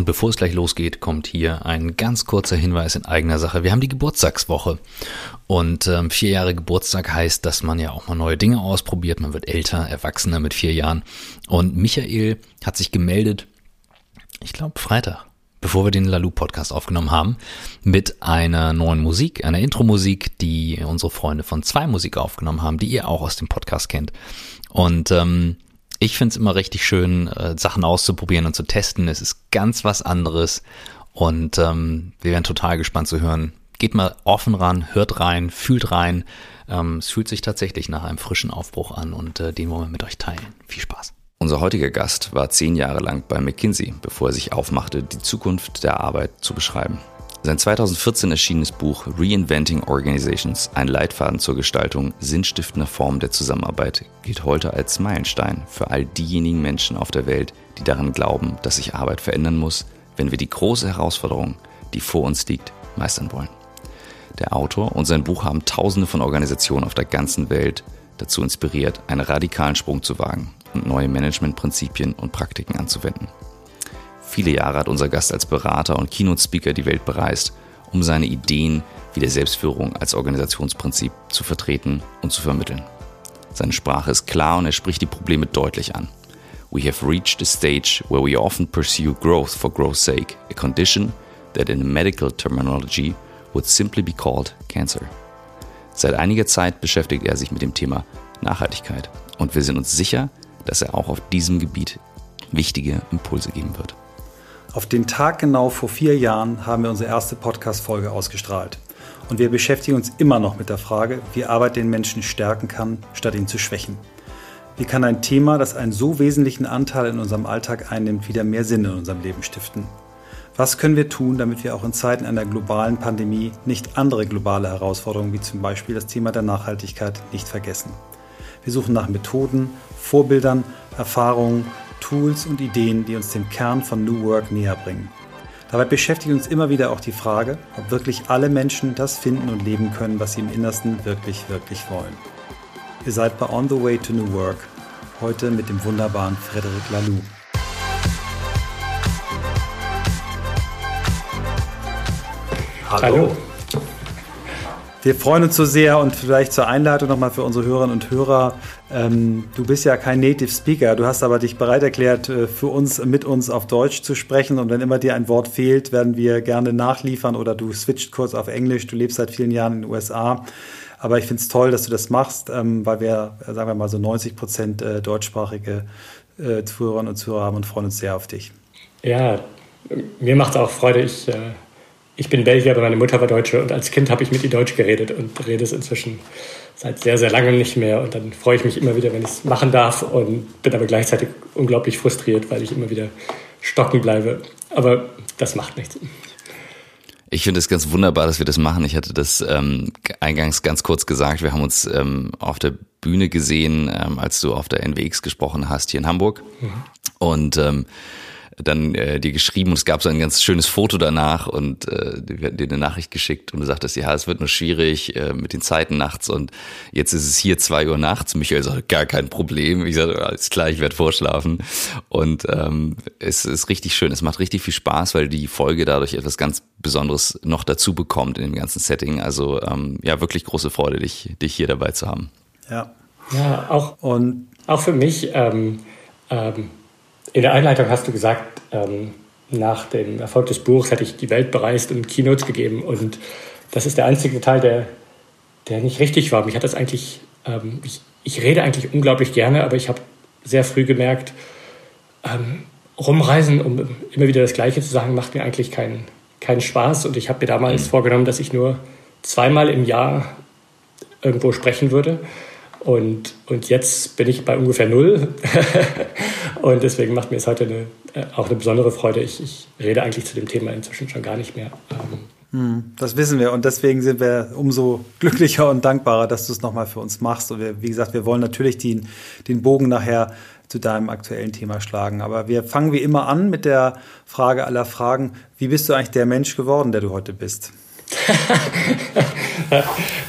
Und bevor es gleich losgeht, kommt hier ein ganz kurzer Hinweis in eigener Sache. Wir haben die Geburtstagswoche. Und ähm, vier Jahre Geburtstag heißt, dass man ja auch mal neue Dinge ausprobiert. Man wird älter, erwachsener mit vier Jahren. Und Michael hat sich gemeldet, ich glaube Freitag, bevor wir den Lalu-Podcast aufgenommen haben, mit einer neuen Musik, einer Intro-Musik, die unsere Freunde von zwei Musik aufgenommen haben, die ihr auch aus dem Podcast kennt. Und ähm, ich finde es immer richtig schön, äh, Sachen auszuprobieren und zu testen. Es ist ganz was anderes und ähm, wir werden total gespannt zu hören. Geht mal offen ran, hört rein, fühlt rein. Ähm, es fühlt sich tatsächlich nach einem frischen Aufbruch an und äh, den wollen wir mit euch teilen. Viel Spaß. Unser heutiger Gast war zehn Jahre lang bei McKinsey, bevor er sich aufmachte, die Zukunft der Arbeit zu beschreiben. Sein 2014 erschienenes Buch Reinventing Organizations, ein Leitfaden zur Gestaltung sinnstiftender Formen der Zusammenarbeit, gilt heute als Meilenstein für all diejenigen Menschen auf der Welt, die daran glauben, dass sich Arbeit verändern muss, wenn wir die große Herausforderung, die vor uns liegt, meistern wollen. Der Autor und sein Buch haben Tausende von Organisationen auf der ganzen Welt dazu inspiriert, einen radikalen Sprung zu wagen und neue Managementprinzipien und Praktiken anzuwenden. Viele Jahre hat unser Gast als Berater und Keynote-Speaker die Welt bereist, um seine Ideen wie der Selbstführung als Organisationsprinzip zu vertreten und zu vermitteln. Seine Sprache ist klar und er spricht die Probleme deutlich an. We have reached a stage where we often pursue growth for growth's sake, a condition that in medical terminology would simply be called cancer. Seit einiger Zeit beschäftigt er sich mit dem Thema Nachhaltigkeit und wir sind uns sicher, dass er auch auf diesem Gebiet wichtige Impulse geben wird. Auf den Tag genau vor vier Jahren haben wir unsere erste Podcast-Folge ausgestrahlt. Und wir beschäftigen uns immer noch mit der Frage, wie Arbeit den Menschen stärken kann, statt ihn zu schwächen. Wie kann ein Thema, das einen so wesentlichen Anteil in unserem Alltag einnimmt, wieder mehr Sinn in unserem Leben stiften? Was können wir tun, damit wir auch in Zeiten einer globalen Pandemie nicht andere globale Herausforderungen wie zum Beispiel das Thema der Nachhaltigkeit nicht vergessen? Wir suchen nach Methoden, Vorbildern, Erfahrungen Tools und Ideen, die uns dem Kern von New Work näher bringen. Dabei beschäftigt uns immer wieder auch die Frage, ob wirklich alle Menschen das finden und leben können, was sie im Innersten wirklich, wirklich wollen. Ihr seid bei On the Way to New Work, heute mit dem wunderbaren Frederic Laloux. Hallo. Hallo. Wir freuen uns so sehr und vielleicht zur Einleitung nochmal für unsere Hörerinnen und Hörer. Ähm, du bist ja kein Native Speaker, du hast aber dich bereit erklärt, äh, für uns, mit uns auf Deutsch zu sprechen. Und wenn immer dir ein Wort fehlt, werden wir gerne nachliefern oder du switcht kurz auf Englisch. Du lebst seit vielen Jahren in den USA. Aber ich finde es toll, dass du das machst, ähm, weil wir, äh, sagen wir mal, so 90 Prozent äh, deutschsprachige äh, Zuhörerinnen und Zuhörer haben und freuen uns sehr auf dich. Ja, mir macht es auch Freude. Ich äh, ich bin Belgier, aber meine Mutter war Deutsche und als Kind habe ich mit ihr Deutsch geredet und rede es inzwischen seit sehr, sehr langem nicht mehr. Und dann freue ich mich immer wieder, wenn ich es machen darf und bin aber gleichzeitig unglaublich frustriert, weil ich immer wieder stocken bleibe. Aber das macht nichts. Ich finde es ganz wunderbar, dass wir das machen. Ich hatte das ähm, eingangs ganz kurz gesagt. Wir haben uns ähm, auf der Bühne gesehen, ähm, als du auf der NWX gesprochen hast hier in Hamburg. Mhm. Und ähm, dann äh, dir geschrieben und es gab so ein ganz schönes Foto danach und äh, wir hatten dir eine Nachricht geschickt und du sagtest, ja, es wird nur schwierig äh, mit den Zeiten nachts und jetzt ist es hier zwei Uhr nachts. Michael sagt, gar kein Problem. Ich sage, alles klar, ich werde vorschlafen. Und ähm, es ist richtig schön. Es macht richtig viel Spaß, weil die Folge dadurch etwas ganz Besonderes noch dazu bekommt in dem ganzen Setting. Also ähm, ja, wirklich große Freude, dich, dich hier dabei zu haben. Ja. Ja, auch, und auch für mich ähm, ähm, in der Einleitung hast du gesagt, ähm, nach dem Erfolg des Buchs hätte ich die Welt bereist und Keynotes gegeben. Und das ist der einzige Teil, der, der nicht richtig war. Mich hat das eigentlich, ähm, ich, ich rede eigentlich unglaublich gerne, aber ich habe sehr früh gemerkt, ähm, rumreisen, um immer wieder das Gleiche zu sagen, macht mir eigentlich keinen, keinen Spaß. Und ich habe mir damals mhm. vorgenommen, dass ich nur zweimal im Jahr irgendwo sprechen würde. Und, und jetzt bin ich bei ungefähr null. und deswegen macht mir es heute eine, äh, auch eine besondere Freude. Ich, ich rede eigentlich zu dem Thema inzwischen schon gar nicht mehr. Hm, das wissen wir und deswegen sind wir umso glücklicher und dankbarer, dass du es nochmal für uns machst. Und wir, wie gesagt, wir wollen natürlich den, den Bogen nachher zu deinem aktuellen Thema schlagen. Aber wir fangen wie immer an mit der Frage aller Fragen. Wie bist du eigentlich der Mensch geworden, der du heute bist?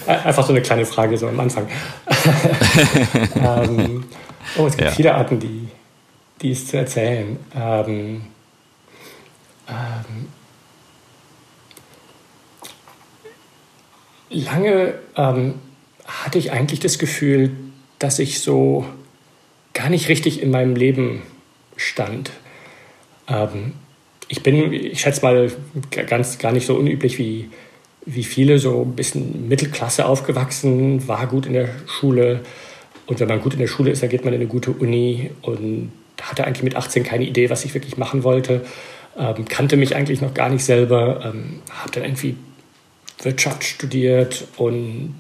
Einfach so eine kleine Frage so am Anfang. ähm, oh, es gibt ja. viele Arten, die, die es zu erzählen. Ähm, ähm, lange ähm, hatte ich eigentlich das Gefühl, dass ich so gar nicht richtig in meinem Leben stand. Ähm, ich bin, ich schätze mal, ganz gar nicht so unüblich wie, wie viele, so ein bisschen Mittelklasse aufgewachsen, war gut in der Schule. Und wenn man gut in der Schule ist, dann geht man in eine gute Uni und hatte eigentlich mit 18 keine Idee, was ich wirklich machen wollte. Ähm, kannte mich eigentlich noch gar nicht selber, ähm, habe dann irgendwie Wirtschaft studiert und,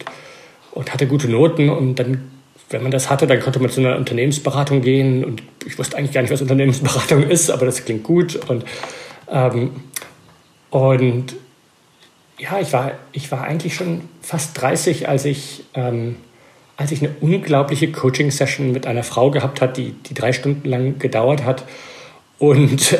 und hatte gute Noten und dann wenn man das hatte, dann konnte man zu einer Unternehmensberatung gehen und ich wusste eigentlich gar nicht, was Unternehmensberatung ist, aber das klingt gut und ähm, und ja, ich war, ich war eigentlich schon fast 30, als ich, ähm, als ich eine unglaubliche Coaching-Session mit einer Frau gehabt hat, die, die drei Stunden lang gedauert hat. Und,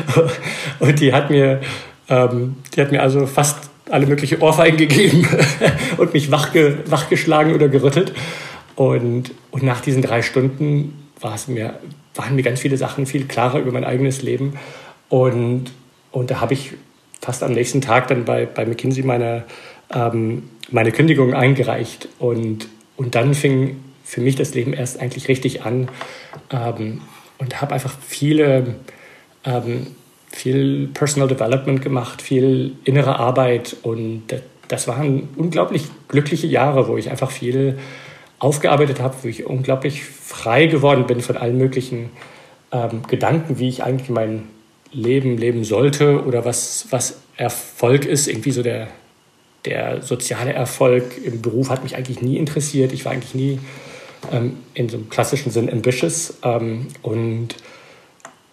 und die hat mir, ähm, die hat mir also fast alle mögliche Ohrfeigen gegeben und mich wachge, wachgeschlagen oder gerüttelt. Und, und nach diesen drei Stunden war es mir, waren mir ganz viele Sachen viel klarer über mein eigenes Leben. Und, und da habe ich fast am nächsten Tag dann bei, bei McKinsey meine, ähm, meine Kündigung eingereicht. Und, und dann fing für mich das Leben erst eigentlich richtig an. Ähm, und habe einfach viele, ähm, viel Personal Development gemacht, viel innere Arbeit. Und das waren unglaublich glückliche Jahre, wo ich einfach viel aufgearbeitet habe, wo ich unglaublich frei geworden bin von allen möglichen ähm, Gedanken, wie ich eigentlich mein Leben leben sollte oder was, was Erfolg ist. Irgendwie so der, der soziale Erfolg im Beruf hat mich eigentlich nie interessiert. Ich war eigentlich nie ähm, in so einem klassischen Sinn ambitious. Ähm, und,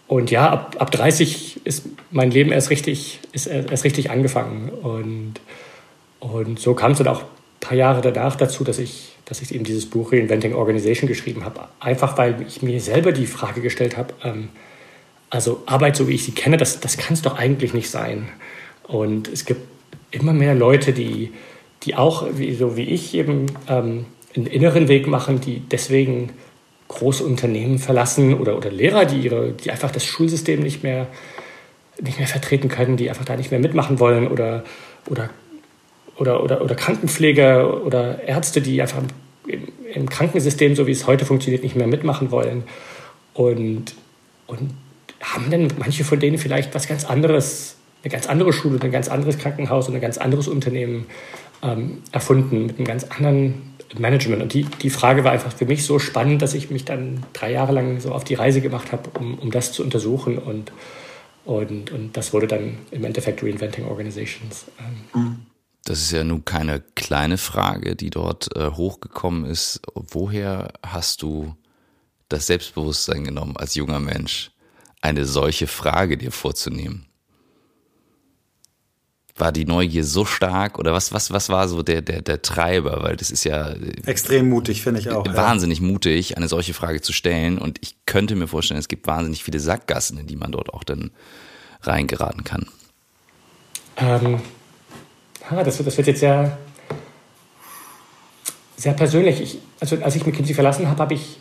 und ja, ab, ab 30 ist mein Leben erst richtig, ist erst richtig angefangen. Und, und so kam es dann auch ein paar Jahre danach dazu, dass ich, dass ich eben dieses Buch Reinventing Organization geschrieben habe. Einfach weil ich mir selber die Frage gestellt habe, ähm, also Arbeit, so wie ich sie kenne, das, das kann es doch eigentlich nicht sein. Und es gibt immer mehr Leute, die, die auch, wie, so wie ich, eben ähm, einen inneren Weg machen, die deswegen große Unternehmen verlassen oder, oder Lehrer, die, ihre, die einfach das Schulsystem nicht mehr, nicht mehr vertreten können, die einfach da nicht mehr mitmachen wollen oder, oder, oder, oder, oder Krankenpfleger oder Ärzte, die einfach im, im Krankensystem, so wie es heute funktioniert, nicht mehr mitmachen wollen. Und, und haben denn manche von denen vielleicht was ganz anderes, eine ganz andere Schule, ein ganz anderes Krankenhaus und ein ganz anderes Unternehmen ähm, erfunden mit einem ganz anderen Management. Und die, die Frage war einfach für mich so spannend, dass ich mich dann drei Jahre lang so auf die Reise gemacht habe, um, um das zu untersuchen. Und, und, und das wurde dann im Endeffekt Reinventing Organizations. Ähm. Das ist ja nun keine kleine Frage, die dort äh, hochgekommen ist. Woher hast du das Selbstbewusstsein genommen als junger Mensch? Eine solche Frage dir vorzunehmen? War die Neugier so stark oder was, was, was war so der, der, der Treiber? Weil das ist ja. Extrem mutig, finde ich auch. Wahnsinnig ja. mutig, eine solche Frage zu stellen. Und ich könnte mir vorstellen, es gibt wahnsinnig viele Sackgassen, in die man dort auch dann reingeraten kann. Ähm, ah, das, das wird jetzt sehr, sehr persönlich. Ich, also als ich McKinsey verlassen habe, habe ich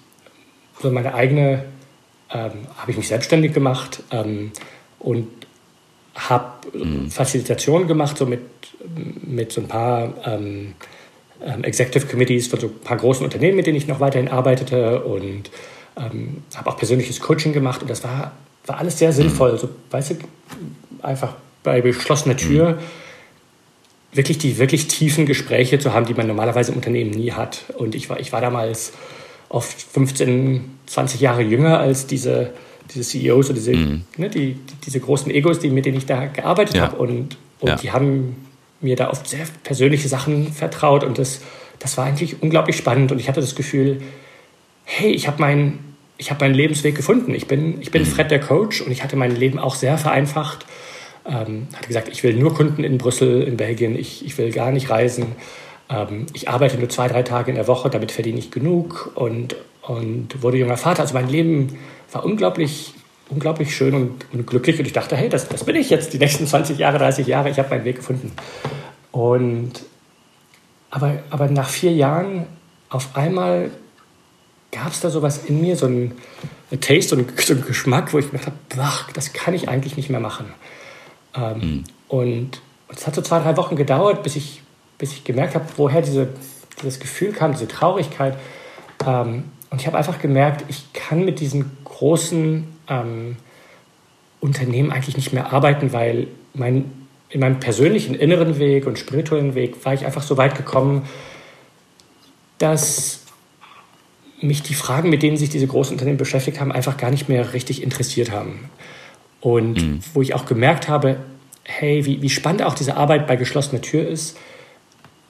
so meine eigene ähm, habe ich mich selbstständig gemacht ähm, und habe mhm. Facilitationen gemacht, so mit, mit so ein paar ähm, ähm, Executive Committees von so ein paar großen Unternehmen, mit denen ich noch weiterhin arbeitete und ähm, habe auch persönliches Coaching gemacht und das war, war alles sehr sinnvoll. Mhm. So, weißt du, einfach bei geschlossener Tür mhm. wirklich die wirklich tiefen Gespräche zu haben, die man normalerweise im Unternehmen nie hat. Und ich war, ich war damals oft 15, 20 Jahre jünger als diese, diese CEOs oder diese, mhm. ne, die, die, diese großen Egos, die, mit denen ich da gearbeitet ja. habe. Und, und ja. die haben mir da oft sehr persönliche Sachen vertraut. Und das, das war eigentlich unglaublich spannend. Und ich hatte das Gefühl, hey, ich habe meinen ich hab meinen Lebensweg gefunden. Ich bin, ich bin mhm. Fred der Coach und ich hatte mein Leben auch sehr vereinfacht. Ähm, hatte gesagt, ich will nur Kunden in Brüssel, in Belgien, ich, ich will gar nicht reisen. Ähm, ich arbeite nur zwei, drei Tage in der Woche, damit verdiene ich genug und, und wurde junger Vater. Also mein Leben war unglaublich, unglaublich schön und, und glücklich. Und ich dachte, hey, das, das bin ich jetzt die nächsten 20 Jahre, 30 Jahre. Ich habe meinen Weg gefunden. Und aber, aber nach vier Jahren auf einmal gab es da sowas in mir, so ein, Taste, so ein, so ein Geschmack, wo ich mir gedacht habe, das kann ich eigentlich nicht mehr machen. Ähm, mhm. Und es hat so zwei, drei Wochen gedauert, bis ich, bis ich gemerkt habe, woher diese, dieses Gefühl kam, diese Traurigkeit. Ähm, und ich habe einfach gemerkt, ich kann mit diesem großen ähm, Unternehmen eigentlich nicht mehr arbeiten, weil mein, in meinem persönlichen inneren Weg und spirituellen Weg war ich einfach so weit gekommen, dass mich die Fragen, mit denen sich diese großen Unternehmen beschäftigt haben, einfach gar nicht mehr richtig interessiert haben. Und mhm. wo ich auch gemerkt habe, hey, wie, wie spannend auch diese Arbeit bei geschlossener Tür ist,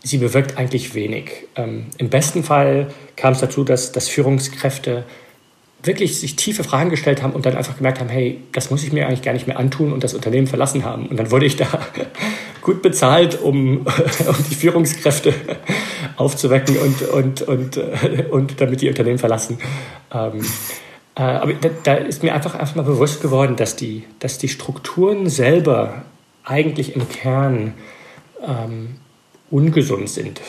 sie bewirkt eigentlich wenig. Ähm, Im besten Fall kam es dazu, dass, dass Führungskräfte wirklich sich tiefe Fragen gestellt haben und dann einfach gemerkt haben, hey, das muss ich mir eigentlich gar nicht mehr antun und das Unternehmen verlassen haben. Und dann wurde ich da gut bezahlt, um, um die Führungskräfte aufzuwecken und, und, und, äh, und damit die Unternehmen verlassen. Ähm, äh, aber da, da, ist mir einfach, einfach mal bewusst geworden, dass die, dass die Strukturen selber eigentlich im Kern ähm, ungesund sind.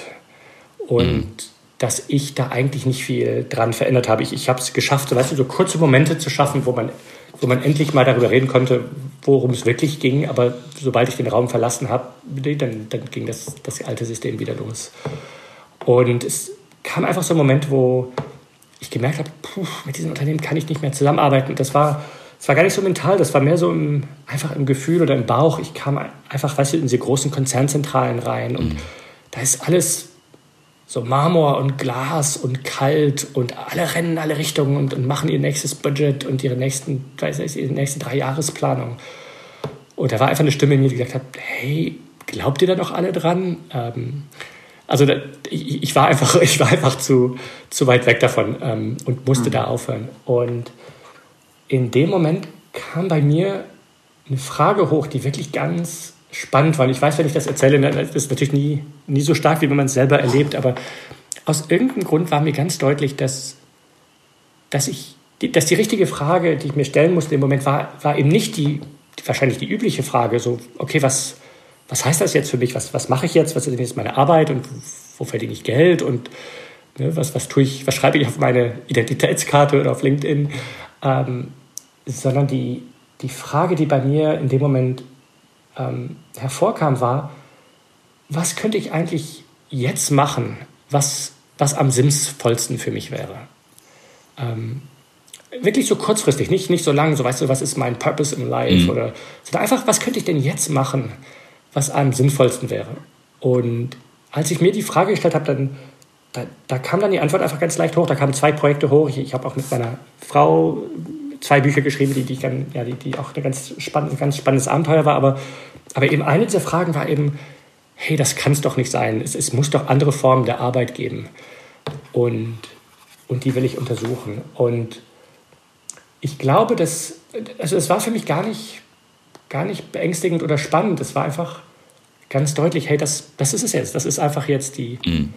Und mhm. dass ich da eigentlich nicht viel dran verändert habe. Ich, ich habe es geschafft, so, weißt du, so kurze Momente zu schaffen, wo man, wo man endlich mal darüber reden konnte, worum es wirklich ging. Aber sobald ich den Raum verlassen habe, dann, dann ging das, das alte System wieder los. Und es kam einfach so ein Moment, wo ich gemerkt habe, puh, mit diesem Unternehmen kann ich nicht mehr zusammenarbeiten. Das war, das war gar nicht so mental, das war mehr so im, einfach im Gefühl oder im Bauch. Ich kam einfach, weißt du, in diese großen Konzernzentralen rein und mhm. da ist alles so Marmor und Glas und kalt und alle rennen in alle Richtungen und, und machen ihr nächstes Budget und ihre nächsten, weiß ich, ihre nächste drei Jahresplanung. Und da war einfach eine Stimme in mir, die gesagt hat, hey, glaubt ihr da noch alle dran? Ähm, also da, ich, ich, war einfach, ich war einfach zu, zu weit weg davon ähm, und musste mhm. da aufhören. Und in dem Moment kam bei mir eine Frage hoch, die wirklich ganz spannend war. Und ich weiß, wenn ich das erzähle, das ist natürlich nie, nie so stark, wie man es selber erlebt, aber aus irgendeinem Grund war mir ganz deutlich, dass, dass ich dass die richtige Frage, die ich mir stellen musste im Moment, war, war eben nicht die, wahrscheinlich die übliche Frage, so, okay, was, was heißt das jetzt für mich? Was, was mache ich jetzt? Was ist denn jetzt meine Arbeit und wo verdiene ich Geld? Und ne, was, was tue ich, was schreibe ich auf meine Identitätskarte oder auf LinkedIn? Ähm, sondern die, die Frage, die bei mir in dem Moment ähm, hervorkam, war, was könnte ich eigentlich jetzt machen, was, was am sinnvollsten für mich wäre? Ähm, wirklich so kurzfristig, nicht, nicht so lang, so weißt du, was ist mein Purpose in Life mhm. oder sondern einfach, was könnte ich denn jetzt machen, was am sinnvollsten wäre. Und als ich mir die Frage gestellt habe, dann da, da, kam dann die Antwort einfach ganz leicht hoch. Da kamen zwei Projekte hoch. Ich, ich habe auch mit meiner Frau zwei Bücher geschrieben, die, die, ich dann, ja, die, die auch ein ganz, spannend, ganz spannendes Abenteuer war. Aber, aber eben eine dieser Fragen war eben, hey, das kann es doch nicht sein. Es, es muss doch andere Formen der Arbeit geben. Und, und die will ich untersuchen. Und ich glaube, dass, also es war für mich gar nicht gar nicht beängstigend oder spannend. Es war einfach ganz deutlich, hey, das, das ist es jetzt. Das ist einfach jetzt die, mhm.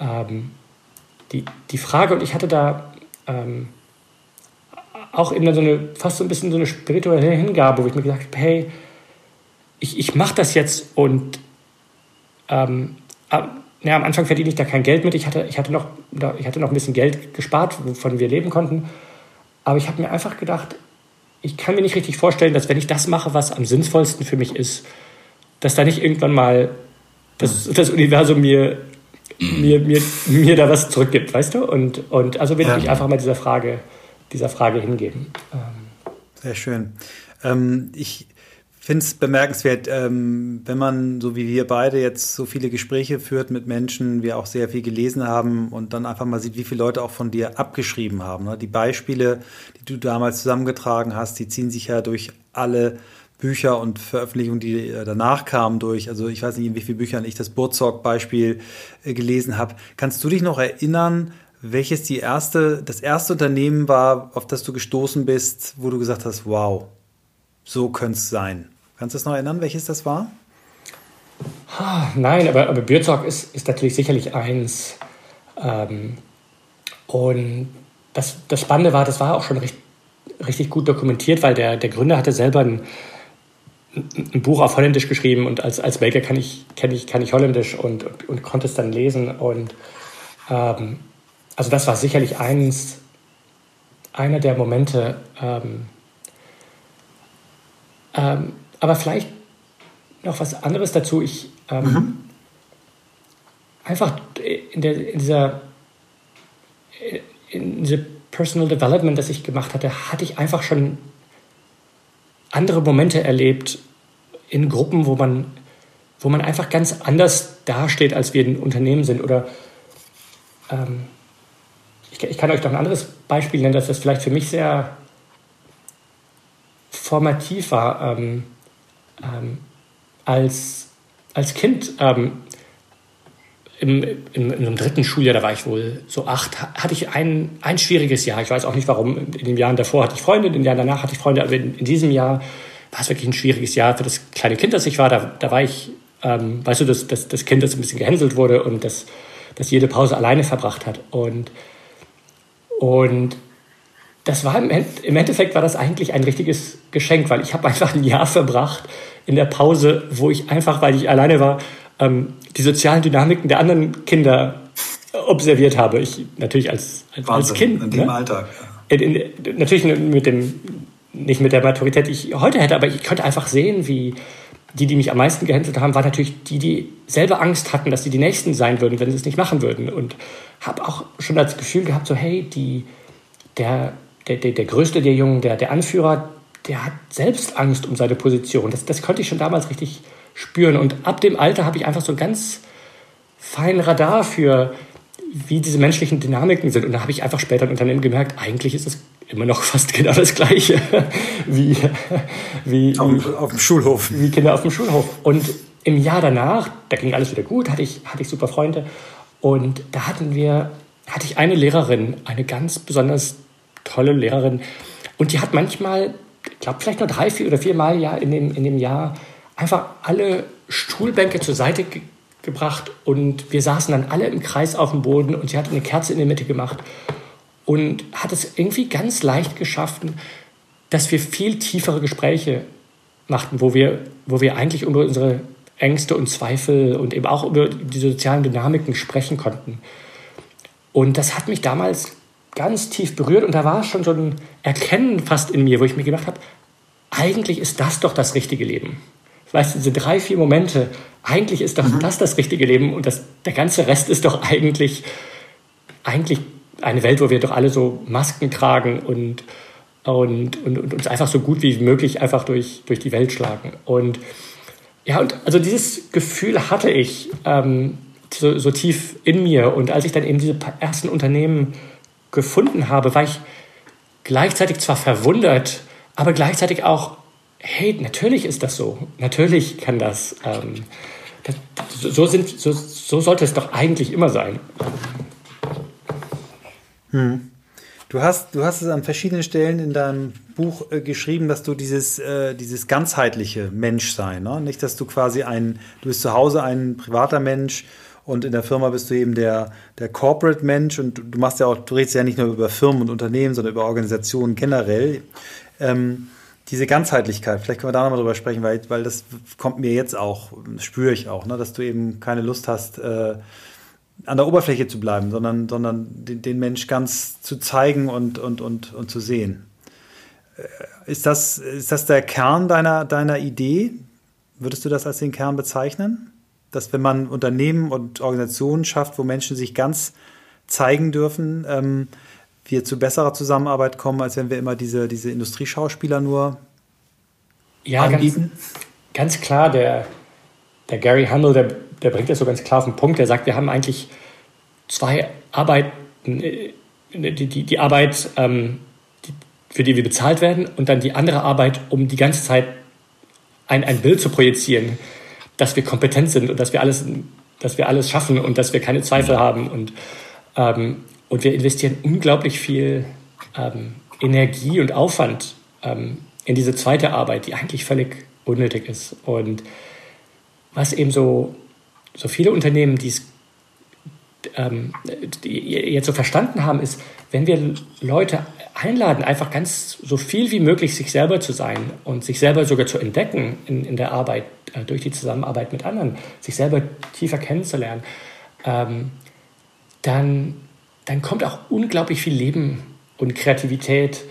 ähm, die, die Frage. Und ich hatte da ähm, auch eben so eine, fast so ein bisschen so eine spirituelle Hingabe, wo ich mir gesagt habe, hey, ich, ich mache das jetzt und ähm, ja, am Anfang verdiene ich da kein Geld mit. Ich hatte, ich, hatte noch, ich hatte noch ein bisschen Geld gespart, wovon wir leben konnten. Aber ich habe mir einfach gedacht, ich kann mir nicht richtig vorstellen, dass wenn ich das mache, was am sinnvollsten für mich ist, dass da nicht irgendwann mal das, das Universum mir, mir, mir, mir da was zurückgibt, weißt du? Und, und also will ich mich einfach mal dieser Frage, dieser Frage hingeben. Sehr schön. Ähm, ich finde es bemerkenswert, ähm, wenn man, so wie wir beide jetzt so viele Gespräche führt mit Menschen, wir auch sehr viel gelesen haben und dann einfach mal sieht, wie viele Leute auch von dir abgeschrieben haben. Ne? Die Beispiele, die du damals zusammengetragen hast, die ziehen sich ja durch alle Bücher und Veröffentlichungen, die äh, danach kamen, durch. Also ich weiß nicht, in wie vielen Büchern ich das Burzog-Beispiel äh, gelesen habe. Kannst du dich noch erinnern, welches die erste, das erste Unternehmen war, auf das du gestoßen bist, wo du gesagt hast, wow, so könnte es sein? Kannst du es noch erinnern, welches das war? Nein, aber, aber Bürzog ist, ist natürlich sicherlich eins. Ähm, und das, das Spannende war, das war auch schon richtig, richtig gut dokumentiert, weil der, der Gründer hatte selber ein, ein Buch auf Holländisch geschrieben und als, als Belgier kann ich, kann ich, kann ich Holländisch und, und, und konnte es dann lesen. Und ähm, also das war sicherlich eins, einer der Momente, ähm, ähm, aber vielleicht noch was anderes dazu. Ich ähm, mhm. einfach in, der, in dieser in diese Personal Development, das ich gemacht hatte, hatte ich einfach schon andere Momente erlebt in Gruppen, wo man, wo man einfach ganz anders dasteht, als wir in Unternehmen sind. Oder ähm, ich, kann euch noch ein anderes Beispiel nennen, dass das vielleicht für mich sehr formativ war. Ähm, ähm, als, als Kind ähm, im, im, im, dritten Schuljahr, da war ich wohl so acht, hatte ich ein, ein schwieriges Jahr. Ich weiß auch nicht warum. In den Jahren davor hatte ich Freunde, in den Jahren danach hatte ich Freunde, aber in, in diesem Jahr war es wirklich ein schwieriges Jahr für das kleine Kind, das ich war. Da, da war ich, ähm, weißt du, das, das, das Kind, das ein bisschen gehänselt wurde und das, das jede Pause alleine verbracht hat. Und, und das war im, im Endeffekt war das eigentlich ein richtiges Geschenk, weil ich habe einfach ein Jahr verbracht in der Pause, wo ich einfach, weil ich alleine war, ähm, die sozialen Dynamiken der anderen Kinder observiert habe. Ich natürlich als, als, als Kind. In dem ne? Alltag. In, in, natürlich mit dem, nicht mit der Maturität, die ich heute hätte, aber ich konnte einfach sehen, wie die, die mich am meisten gehänselt haben, waren natürlich die, die selber Angst hatten, dass sie die Nächsten sein würden, wenn sie es nicht machen würden. Und habe auch schon das Gefühl gehabt, so hey, die, der, der, der, der Größte der Jungen, der, der Anführer, der hat selbst Angst um seine Position. Das, das konnte ich schon damals richtig spüren. Und ab dem Alter habe ich einfach so ein ganz feinen Radar für, wie diese menschlichen Dynamiken sind. Und da habe ich einfach später im Unternehmen gemerkt, eigentlich ist es immer noch fast genau das Gleiche wie, wie, auf, auf, dem Schulhof. Wie Kinder auf dem Schulhof. Und im Jahr danach, da ging alles wieder gut, hatte ich, hatte ich super Freunde. Und da hatten wir, hatte ich eine Lehrerin, eine ganz besonders tolle Lehrerin. Und die hat manchmal, ich glaube, vielleicht nur drei, vier oder vier Mal ja in dem, in dem Jahr einfach alle Stuhlbänke zur Seite ge gebracht und wir saßen dann alle im Kreis auf dem Boden und sie hat eine Kerze in der Mitte gemacht und hat es irgendwie ganz leicht geschaffen, dass wir viel tiefere Gespräche machten, wo wir, wo wir eigentlich über unsere Ängste und Zweifel und eben auch über die sozialen Dynamiken sprechen konnten. Und das hat mich damals ganz tief berührt und da war schon so ein Erkennen fast in mir, wo ich mir gedacht habe, eigentlich ist das doch das richtige Leben weißt du, diese drei, vier Momente, eigentlich ist doch mhm. das das richtige Leben und das, der ganze Rest ist doch eigentlich, eigentlich eine Welt, wo wir doch alle so Masken tragen und, und, und, und uns einfach so gut wie möglich einfach durch, durch die Welt schlagen. Und ja, und also dieses Gefühl hatte ich ähm, so, so tief in mir. Und als ich dann eben diese ersten Unternehmen gefunden habe, war ich gleichzeitig zwar verwundert, aber gleichzeitig auch hey, natürlich ist das so. Natürlich kann das. Ähm, das so, sind, so, so sollte es doch eigentlich immer sein. Hm. Du hast, du hast es an verschiedenen Stellen in deinem Buch äh, geschrieben, dass du dieses, äh, dieses ganzheitliche Menschsein, ne? nicht, dass du quasi ein, du bist zu Hause ein privater Mensch und in der Firma bist du eben der, der Corporate Mensch und du machst ja auch, du redest ja nicht nur über Firmen und Unternehmen, sondern über Organisationen generell. Ähm, diese Ganzheitlichkeit, vielleicht können wir da nochmal drüber sprechen, weil, weil das kommt mir jetzt auch, spüre ich auch, ne, dass du eben keine Lust hast, äh, an der Oberfläche zu bleiben, sondern, sondern den, den Mensch ganz zu zeigen und, und, und, und zu sehen. Äh, ist das, ist das der Kern deiner, deiner Idee? Würdest du das als den Kern bezeichnen? Dass wenn man Unternehmen und Organisationen schafft, wo Menschen sich ganz zeigen dürfen, ähm, wir zu besserer Zusammenarbeit kommen, als wenn wir immer diese, diese Industrieschauspieler nur ja, anbieten? Ganz, ganz klar, der, der Gary Handel, der, der bringt das so ganz klar auf den Punkt. Der sagt, wir haben eigentlich zwei Arbeiten, äh, die, die, die Arbeit, ähm, die, für die wir bezahlt werden, und dann die andere Arbeit, um die ganze Zeit ein, ein Bild zu projizieren, dass wir kompetent sind und dass wir alles, dass wir alles schaffen und dass wir keine Zweifel haben. Und ähm, und wir investieren unglaublich viel ähm, Energie und Aufwand ähm, in diese zweite Arbeit, die eigentlich völlig unnötig ist. Und was eben so, so viele Unternehmen, die es ähm, jetzt so verstanden haben, ist, wenn wir Leute einladen, einfach ganz so viel wie möglich sich selber zu sein und sich selber sogar zu entdecken in, in der Arbeit, äh, durch die Zusammenarbeit mit anderen, sich selber tiefer kennenzulernen, ähm, dann dann kommt auch unglaublich viel Leben und Kreativität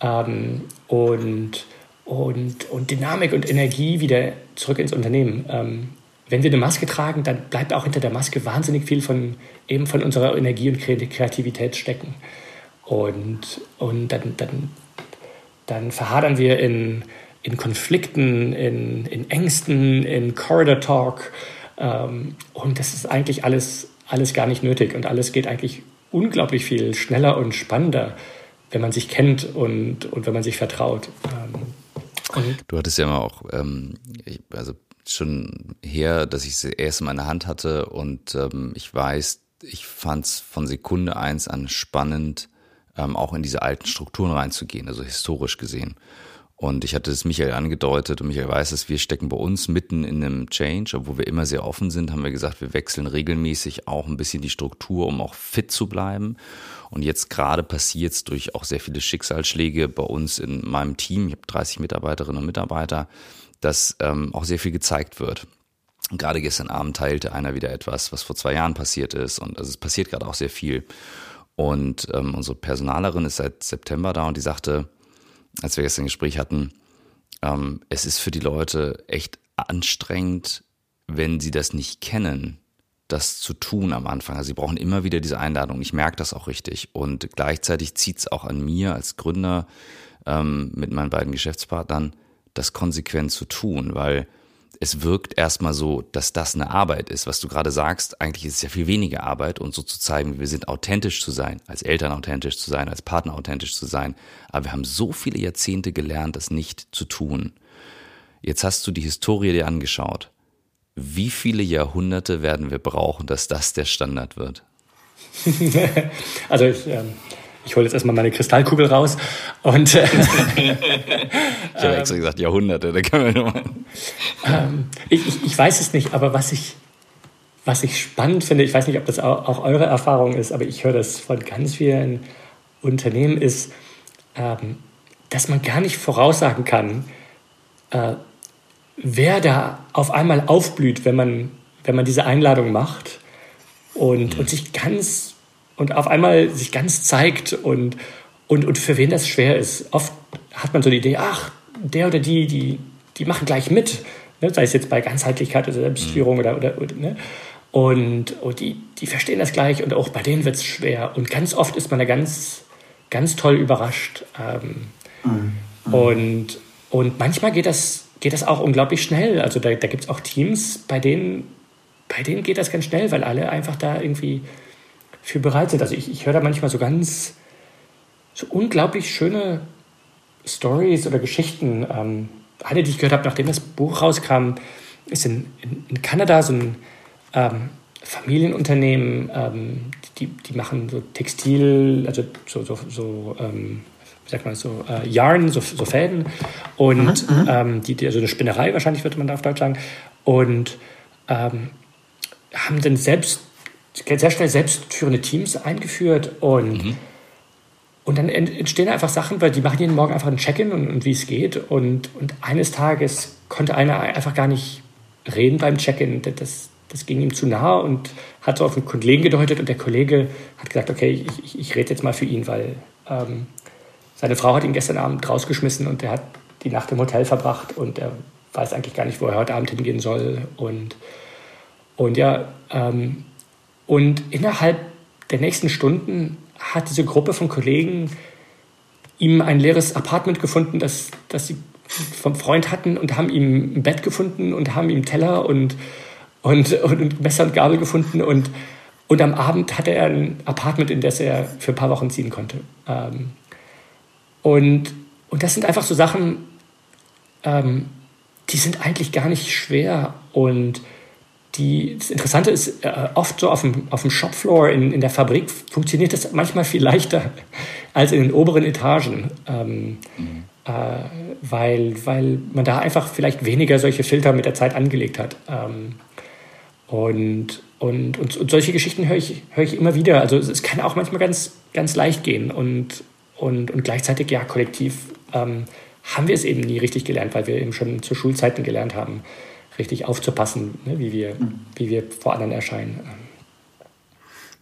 ähm, und, und, und Dynamik und Energie wieder zurück ins Unternehmen. Ähm, wenn wir eine Maske tragen, dann bleibt auch hinter der Maske wahnsinnig viel von, eben von unserer Energie und Kreativität stecken. Und, und dann, dann, dann verhadern wir in, in Konflikten, in, in Ängsten, in Corridor Talk. Ähm, und das ist eigentlich alles, alles gar nicht nötig. Und alles geht eigentlich unglaublich viel schneller und spannender, wenn man sich kennt und, und wenn man sich vertraut. Ähm, du hattest ja immer auch, ähm, also schon her, dass ich sie erst in meiner Hand hatte und ähm, ich weiß, ich fand es von Sekunde eins an spannend, ähm, auch in diese alten Strukturen reinzugehen, also historisch gesehen. Und ich hatte es Michael angedeutet und Michael weiß es, wir stecken bei uns mitten in einem Change, obwohl wir immer sehr offen sind, haben wir gesagt, wir wechseln regelmäßig auch ein bisschen die Struktur, um auch fit zu bleiben. Und jetzt gerade passiert es durch auch sehr viele Schicksalsschläge bei uns in meinem Team, ich habe 30 Mitarbeiterinnen und Mitarbeiter, dass ähm, auch sehr viel gezeigt wird. Und gerade gestern Abend teilte einer wieder etwas, was vor zwei Jahren passiert ist. Und also es passiert gerade auch sehr viel. Und ähm, unsere Personalerin ist seit September da und die sagte, als wir gestern ein Gespräch hatten, ähm, es ist für die Leute echt anstrengend, wenn sie das nicht kennen, das zu tun am Anfang. Also sie brauchen immer wieder diese Einladung. Ich merke das auch richtig. Und gleichzeitig zieht es auch an mir als Gründer ähm, mit meinen beiden Geschäftspartnern, das konsequent zu tun, weil es wirkt erstmal so, dass das eine Arbeit ist, was du gerade sagst. Eigentlich ist es ja viel weniger Arbeit, uns so zu zeigen, wie wir sind, authentisch zu sein, als Eltern authentisch zu sein, als Partner authentisch zu sein. Aber wir haben so viele Jahrzehnte gelernt, das nicht zu tun. Jetzt hast du die Historie dir angeschaut. Wie viele Jahrhunderte werden wir brauchen, dass das der Standard wird? also ich, ähm, ich hole jetzt erstmal meine Kristallkugel raus und äh, ich habe extra gesagt Jahrhunderte, da können wir nochmal. Ähm, ich, ich, ich, weiß es nicht, aber was ich, was ich spannend finde, ich weiß nicht, ob das auch, eure Erfahrung ist, aber ich höre das von ganz vielen Unternehmen, ist, ähm, dass man gar nicht voraussagen kann, äh, wer da auf einmal aufblüht, wenn man, wenn man diese Einladung macht und, mhm. und sich ganz und auf einmal sich ganz zeigt und, und, und für wen das schwer ist. Oft hat man so die Idee, ach, der oder die, die, die machen gleich mit, ne? sei es jetzt bei Ganzheitlichkeit oder Selbstführung mhm. oder, oder, oder ne? und, und die, die verstehen das gleich und auch bei denen wird es schwer. Und ganz oft ist man da ganz, ganz toll überrascht. Ähm, mhm. Und, und manchmal geht das, geht das auch unglaublich schnell. Also da, da gibt es auch Teams, bei denen, bei denen geht das ganz schnell, weil alle einfach da irgendwie für bereit sind. Also ich, ich höre da manchmal so ganz, so unglaublich schöne Stories oder Geschichten. Ähm, eine, die ich gehört habe, nachdem das Buch rauskam, ist in, in, in Kanada so ein ähm, Familienunternehmen, ähm, die, die machen so Textil, also so, so, so ähm, wie sagt man so, äh, Yarn, so, so Fäden und ähm, die, die, also eine Spinnerei wahrscheinlich würde man da auf Deutsch sagen und ähm, haben dann selbst sehr schnell selbstführende Teams eingeführt und, mhm. und dann entstehen einfach Sachen, weil die machen jeden Morgen einfach ein Check-in und, und wie es geht. Und, und eines Tages konnte einer einfach gar nicht reden beim Check-in. Das, das ging ihm zu nahe und hat so auf einen Kollegen gedeutet und der Kollege hat gesagt, okay, ich, ich, ich rede jetzt mal für ihn, weil ähm, seine Frau hat ihn gestern Abend rausgeschmissen und er hat die Nacht im Hotel verbracht und er weiß eigentlich gar nicht, wo er heute Abend hingehen soll. Und, und ja, ähm, und innerhalb der nächsten Stunden hat diese Gruppe von Kollegen ihm ein leeres Apartment gefunden, das, das sie vom Freund hatten und haben ihm ein Bett gefunden und haben ihm Teller und, und, und Messer und Gabel gefunden und, und am Abend hatte er ein Apartment, in das er für ein paar Wochen ziehen konnte. Ähm, und, und das sind einfach so Sachen, ähm, die sind eigentlich gar nicht schwer und die, das Interessante ist, äh, oft so auf dem, auf dem Shopfloor in, in der Fabrik funktioniert das manchmal viel leichter als in den oberen Etagen, ähm, mhm. äh, weil, weil man da einfach vielleicht weniger solche Filter mit der Zeit angelegt hat. Ähm, und, und, und, und, solche Geschichten höre ich, höre ich immer wieder. Also es, es, kann auch manchmal ganz, ganz leicht gehen und, und, und gleichzeitig, ja, kollektiv ähm, haben wir es eben nie richtig gelernt, weil wir eben schon zu Schulzeiten gelernt haben richtig aufzupassen, ne, wie, wir, mhm. wie wir vor anderen erscheinen.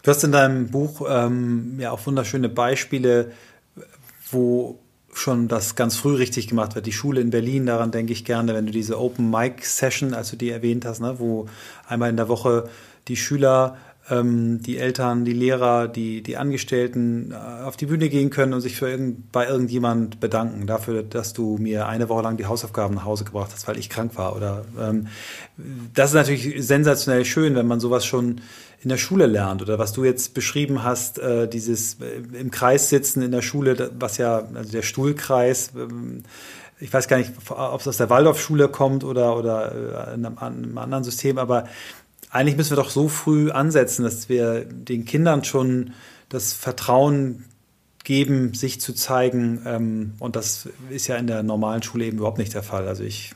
Du hast in deinem Buch ähm, ja auch wunderschöne Beispiele, wo schon das ganz früh richtig gemacht wird. Die Schule in Berlin, daran denke ich gerne, wenn du diese Open Mic Session, als du die erwähnt hast, ne, wo einmal in der Woche die Schüler ähm, die Eltern, die Lehrer, die, die Angestellten äh, auf die Bühne gehen können und sich für irgend, bei irgendjemand bedanken dafür, dass du mir eine Woche lang die Hausaufgaben nach Hause gebracht hast, weil ich krank war. Oder ähm, das ist natürlich sensationell schön, wenn man sowas schon in der Schule lernt oder was du jetzt beschrieben hast, äh, dieses äh, im Kreis sitzen in der Schule, was ja also der Stuhlkreis. Ähm, ich weiß gar nicht, ob es aus der Waldorfschule kommt oder, oder äh, einem, einem anderen System, aber eigentlich müssen wir doch so früh ansetzen, dass wir den Kindern schon das Vertrauen geben, sich zu zeigen. Ähm, und das ist ja in der normalen Schule eben überhaupt nicht der Fall. Also ich.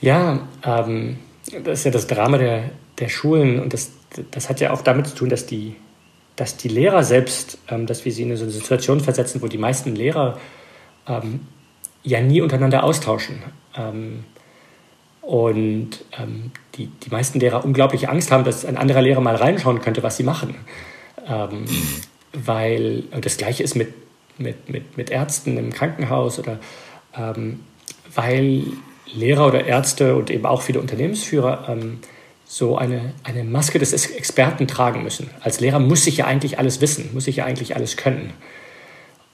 Ja, ähm, das ist ja das Drama der, der Schulen und das, das hat ja auch damit zu tun, dass die, dass die Lehrer selbst, ähm, dass wir sie in so eine Situation versetzen, wo die meisten Lehrer ähm, ja nie untereinander austauschen. Und ähm, die, die meisten Lehrer unglaublich Angst haben, dass ein anderer Lehrer mal reinschauen könnte, was sie machen. Ähm, weil das Gleiche ist mit, mit, mit, mit Ärzten im Krankenhaus oder ähm, weil Lehrer oder Ärzte und eben auch viele Unternehmensführer ähm, so eine, eine Maske des Experten tragen müssen. Als Lehrer muss ich ja eigentlich alles wissen, muss ich ja eigentlich alles können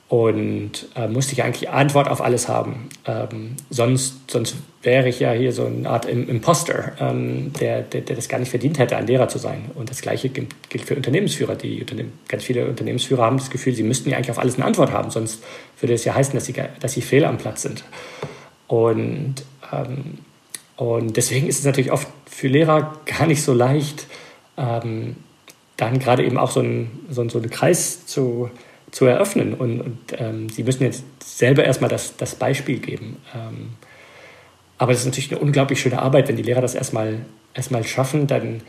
und äh, musste ich eigentlich Antwort auf alles haben. Ähm, sonst, sonst wäre ich ja hier so eine Art Imposter, ähm, der, der, der, das gar nicht verdient hätte, ein Lehrer zu sein. Und das Gleiche gilt, für Unternehmensführer. Die Unternehm ganz viele Unternehmensführer haben das Gefühl, sie müssten ja eigentlich auf alles eine Antwort haben, sonst würde es ja heißen, dass sie, dass sie fehl am Platz sind. Und, ähm, und deswegen ist es natürlich oft für Lehrer gar nicht so leicht, ähm, dann gerade eben auch so, ein, so, so einen Kreis zu zu eröffnen. Und, und ähm, sie müssen jetzt selber erstmal das, das Beispiel geben. Ähm, aber das ist natürlich eine unglaublich schöne Arbeit, wenn die Lehrer das erstmal, erstmal schaffen, dann,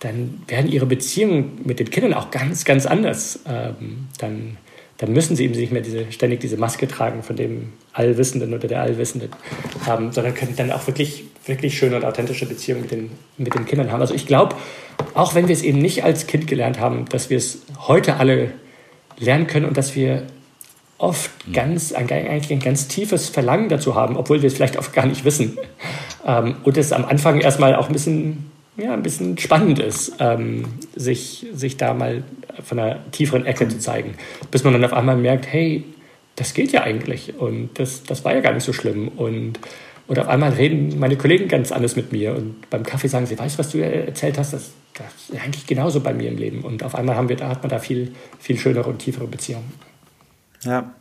dann werden ihre Beziehungen mit den Kindern auch ganz, ganz anders. Ähm, dann, dann müssen sie eben nicht mehr diese, ständig diese Maske tragen von dem Allwissenden oder der Allwissenden, ähm, sondern können dann auch wirklich, wirklich schöne und authentische Beziehungen mit den, mit den Kindern haben. Also ich glaube, auch wenn wir es eben nicht als Kind gelernt haben, dass wir es heute alle lernen können und dass wir oft mhm. ganz, ein, eigentlich ein ganz tiefes Verlangen dazu haben, obwohl wir es vielleicht oft gar nicht wissen. Ähm, und es am Anfang erstmal auch ein bisschen, ja, ein bisschen spannend ist, ähm, sich, sich da mal von einer tieferen Ecke zu zeigen, bis man dann auf einmal merkt, hey, das geht ja eigentlich und das, das war ja gar nicht so schlimm und und auf einmal reden meine Kollegen ganz anders mit mir und beim Kaffee sagen sie, weißt du, was du erzählt hast, das, das ist eigentlich genauso bei mir im Leben. Und auf einmal haben wir, da hat man da viel, viel schönere und tiefere Beziehungen. Ja.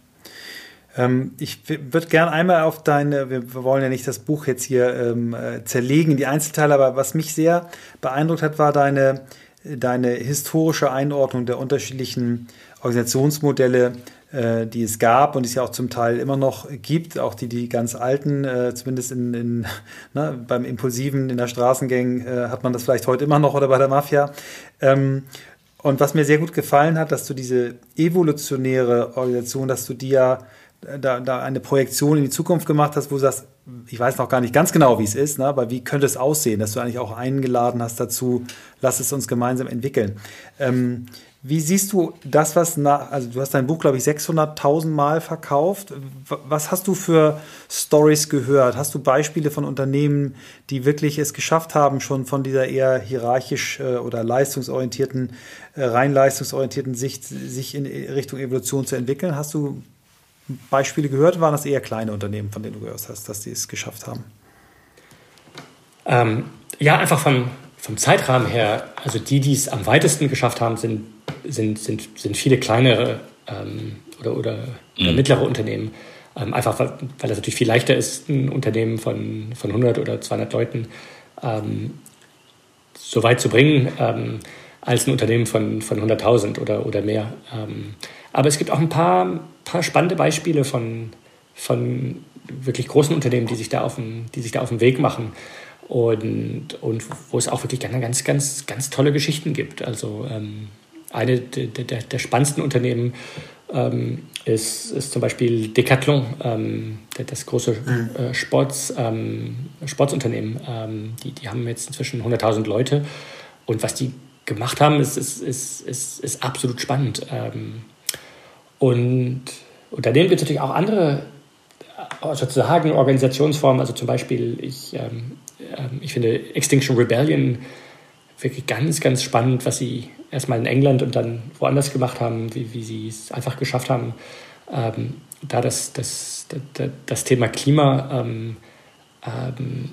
Ähm, ich würde gerne einmal auf deine, wir wollen ja nicht das Buch jetzt hier ähm, äh, zerlegen die Einzelteile, aber was mich sehr beeindruckt hat, war deine, deine historische Einordnung der unterschiedlichen Organisationsmodelle äh, die es gab und die es ja auch zum Teil immer noch gibt, auch die, die ganz alten, äh, zumindest in, in, ne, beim Impulsiven in der Straßengang äh, hat man das vielleicht heute immer noch oder bei der Mafia. Ähm, und was mir sehr gut gefallen hat, dass du diese evolutionäre Organisation, dass du die ja da, da eine Projektion in die Zukunft gemacht hast, wo du sagst, ich weiß noch gar nicht ganz genau, wie es ist, ne, aber wie könnte es aussehen, dass du eigentlich auch eingeladen hast dazu, lass es uns gemeinsam entwickeln. Ähm, wie siehst du das, was nach, also du hast dein Buch, glaube ich, 600.000 Mal verkauft. Was hast du für Stories gehört? Hast du Beispiele von Unternehmen, die wirklich es geschafft haben, schon von dieser eher hierarchisch äh, oder leistungsorientierten, äh, rein leistungsorientierten Sicht, sich in Richtung Evolution zu entwickeln? Hast du Beispiele gehört? Waren das eher kleine Unternehmen, von denen du gehört hast, dass die es geschafft haben? Ähm, ja, einfach von, vom Zeitrahmen her, also die, die es am weitesten geschafft haben, sind sind, sind, sind viele kleinere ähm, oder, oder, mhm. mittlere Unternehmen. Ähm, einfach weil, weil es natürlich viel leichter ist, ein Unternehmen von, von 100 oder 200 Leuten ähm, so weit zu bringen, ähm, als ein Unternehmen von, von 100.000 oder, oder mehr. Ähm, aber es gibt auch ein paar, paar spannende Beispiele von, von wirklich großen Unternehmen, die sich da auf den, die sich da auf den Weg machen und, und wo es auch wirklich ganz, ganz, ganz tolle Geschichten gibt. Also ähm, eine der, der, der spannendsten Unternehmen ähm, ist, ist zum Beispiel Decathlon, ähm, das große mhm. äh, Sports, ähm, Sportsunternehmen. Ähm, die, die haben jetzt inzwischen 100.000 Leute. Und was die gemacht haben, ist, ist, ist, ist, ist absolut spannend. Ähm, und Und daneben gibt es natürlich auch andere äh, sozusagen Organisationsformen. Also zum Beispiel, ich, ähm, ich finde Extinction Rebellion wirklich ganz, ganz spannend, was sie erstmal in England und dann woanders gemacht haben, wie, wie sie es einfach geschafft haben, ähm, da das, das, das, das Thema Klima ähm, ähm,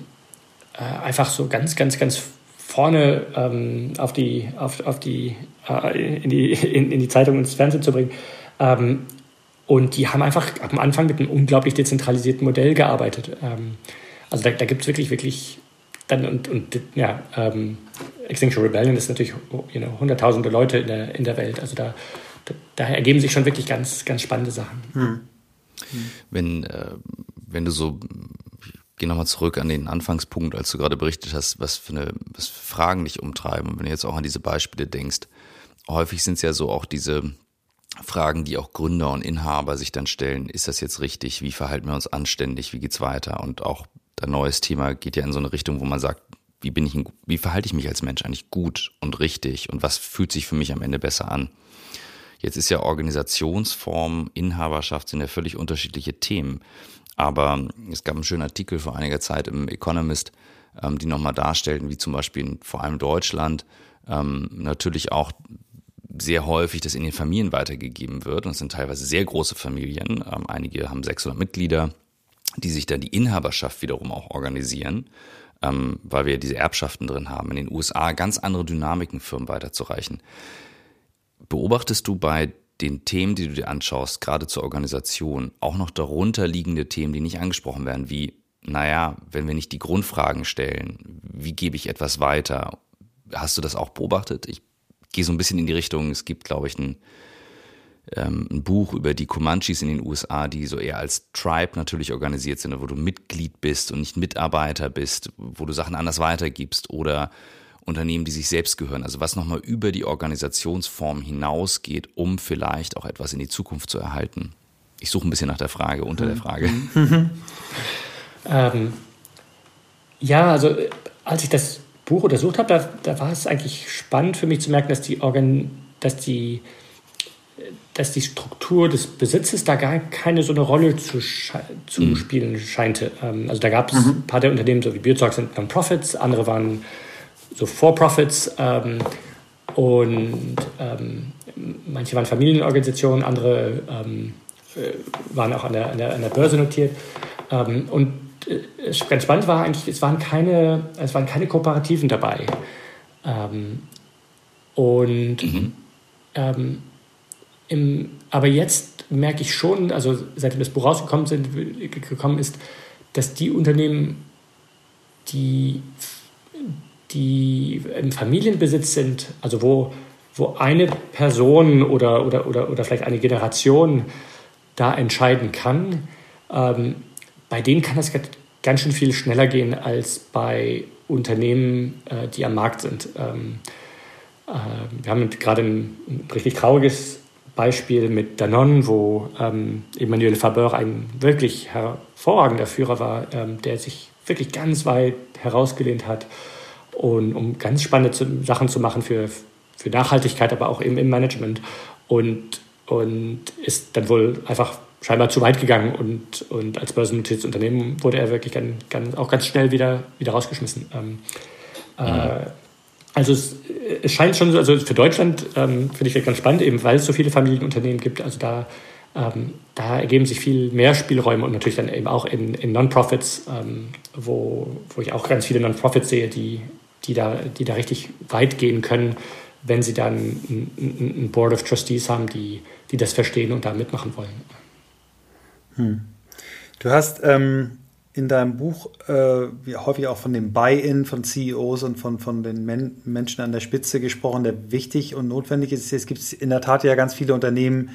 äh, einfach so ganz, ganz, ganz vorne ähm, auf die, auf, auf die, äh, in, die in, in, die Zeitung und ins Fernsehen zu bringen. Ähm, und die haben einfach am Anfang mit einem unglaublich dezentralisierten Modell gearbeitet. Ähm, also da, da gibt es wirklich, wirklich dann und, und ja, ähm, Extinction Rebellion ist natürlich you know, hunderttausende Leute in der, in der Welt. Also da, da, da ergeben sich schon wirklich ganz, ganz spannende Sachen. Hm. Wenn, äh, wenn du so gehe nochmal zurück an den Anfangspunkt, als du gerade berichtet hast, was für, eine, was für Fragen dich umtreiben. Und wenn du jetzt auch an diese Beispiele denkst, häufig sind es ja so auch diese Fragen, die auch Gründer und Inhaber sich dann stellen. Ist das jetzt richtig? Wie verhalten wir uns anständig? Wie geht's weiter? Und auch ein neues Thema geht ja in so eine Richtung, wo man sagt, wie bin ich, wie verhalte ich mich als Mensch eigentlich gut und richtig? Und was fühlt sich für mich am Ende besser an? Jetzt ist ja Organisationsform, Inhaberschaft sind ja völlig unterschiedliche Themen. Aber es gab einen schönen Artikel vor einiger Zeit im Economist, ähm, die nochmal darstellten, wie zum Beispiel in, vor allem Deutschland ähm, natürlich auch sehr häufig das in den Familien weitergegeben wird. Und es sind teilweise sehr große Familien. Ähm, einige haben 600 Mitglieder, die sich dann die Inhaberschaft wiederum auch organisieren, ähm, weil wir diese Erbschaften drin haben. In den USA ganz andere Dynamiken, Firmen weiterzureichen. Beobachtest du bei den Themen, die du dir anschaust, gerade zur Organisation, auch noch darunter liegende Themen, die nicht angesprochen werden, wie, naja, wenn wir nicht die Grundfragen stellen, wie gebe ich etwas weiter? Hast du das auch beobachtet? Ich gehe so ein bisschen in die Richtung, es gibt, glaube ich, ein, ähm, ein Buch über die Comanches in den USA, die so eher als Tribe natürlich organisiert sind, wo du Mitglied bist und nicht Mitarbeiter bist, wo du Sachen anders weitergibst oder Unternehmen, die sich selbst gehören. Also was nochmal über die Organisationsform hinausgeht, um vielleicht auch etwas in die Zukunft zu erhalten. Ich suche ein bisschen nach der Frage, unter der Frage. ähm, ja, also als ich das Buch untersucht habe, da, da, war es eigentlich spannend für mich zu merken, dass die, Organ dass die dass die Struktur des Besitzes da gar keine so eine Rolle zu, zu mhm. spielen scheinte. Ähm, also da gab es mhm. ein paar der Unternehmen, so wie Biotalk sind Non-Profits, andere waren so For-Profits ähm, und ähm, manche waren Familienorganisationen, andere ähm, äh, waren auch an der, an der, an der Börse notiert. Ähm, und äh, ganz spannend war eigentlich, es waren keine, es waren keine Kooperativen dabei. Ähm, und mhm. Ähm, im, aber jetzt merke ich schon, also seitdem das Buch rausgekommen sind, gekommen ist, dass die Unternehmen, die die im Familienbesitz sind, also wo, wo eine Person oder, oder, oder, oder vielleicht eine Generation da entscheiden kann, ähm, bei denen kann das ganz schön viel schneller gehen als bei Unternehmen, äh, die am Markt sind. Ähm, äh, wir haben gerade ein, ein, richtig trauriges Beispiel mit Danone, wo ähm, Emmanuel Faber ein wirklich hervorragender Führer war, ähm, der sich wirklich ganz weit herausgelehnt hat und um ganz spannende Sachen zu machen für, für Nachhaltigkeit, aber auch eben im Management. Und, und ist dann wohl einfach scheinbar zu weit gegangen und, und als börsennotiertes Unternehmen wurde er wirklich ganz, ganz, auch ganz schnell wieder, wieder rausgeschmissen. Ähm, äh, mhm. äh, also es, es, scheint schon, also für Deutschland ähm, finde ich ganz spannend, eben weil es so viele Familienunternehmen gibt. Also da, ähm, da ergeben sich viel mehr Spielräume und natürlich dann eben auch in, in Non-Profits, ähm, wo, wo ich auch ganz viele Non-Profits sehe, die, die da, die da richtig weit gehen können, wenn sie dann ein, ein Board of Trustees haben, die, die das verstehen und da mitmachen wollen. Hm. Du hast ähm, in deinem Buch äh, häufig auch von dem Buy-in von CEOs und von, von den Men Menschen an der Spitze gesprochen, der wichtig und notwendig ist. Es gibt in der Tat ja ganz viele Unternehmen,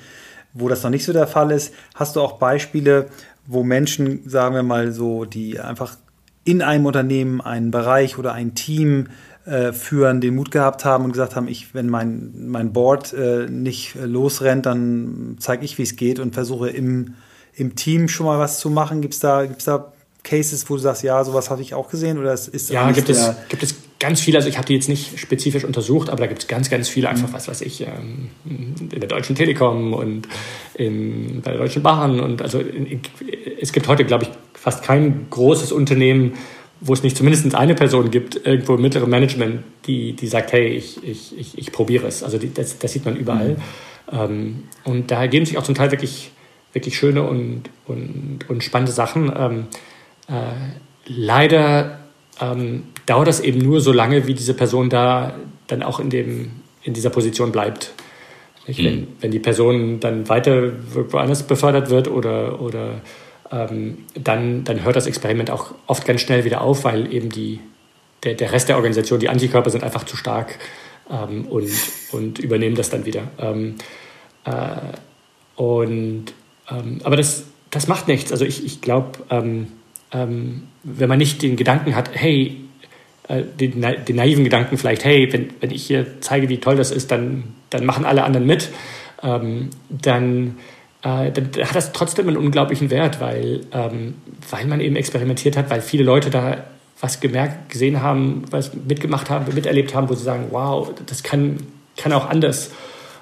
wo das noch nicht so der Fall ist. Hast du auch Beispiele, wo Menschen, sagen wir mal so, die einfach in einem Unternehmen einen Bereich oder ein Team äh, führen, den Mut gehabt haben und gesagt haben, ich, wenn mein, mein Board äh, nicht losrennt, dann zeige ich, wie es geht und versuche im, im Team schon mal was zu machen. Gibt es da, gibt's da Cases, wo du sagst, ja, sowas habe ich auch gesehen? Oder ist ja, gibt es, gibt es ganz viele, also ich habe die jetzt nicht spezifisch untersucht, aber da gibt es ganz, ganz viele, einfach was weiß ich, ähm, in der Deutschen Telekom und in, bei der Deutschen Bahn. Und also in, es gibt heute, glaube ich, fast kein großes Unternehmen, wo es nicht zumindest eine Person gibt, irgendwo im mittleren Management, die, die sagt, hey, ich, ich, ich, ich probiere es. Also die, das, das, sieht man überall. Mhm. Ähm, und da ergeben sich auch zum Teil wirklich, wirklich schöne und, und, und spannende Sachen. Ähm, äh, leider ähm, dauert das eben nur so lange, wie diese Person da dann auch in, dem, in dieser Position bleibt. Mhm. Wenn, wenn die Person dann weiter woanders befördert wird oder, oder ähm, dann, dann hört das Experiment auch oft ganz schnell wieder auf, weil eben die, der, der Rest der Organisation, die Antikörper sind einfach zu stark ähm, und, und übernehmen das dann wieder. Ähm, äh, und, ähm, aber das, das macht nichts. Also ich, ich glaube, ähm, wenn man nicht den Gedanken hat, hey, äh, den, den, naiven Gedanken vielleicht, hey, wenn, wenn ich hier zeige, wie toll das ist, dann, dann machen alle anderen mit, ähm, dann, äh, dann, hat das trotzdem einen unglaublichen Wert, weil, ähm, weil man eben experimentiert hat, weil viele Leute da was gemerkt, gesehen haben, was mitgemacht haben, miterlebt haben, wo sie sagen, wow, das kann, kann auch anders.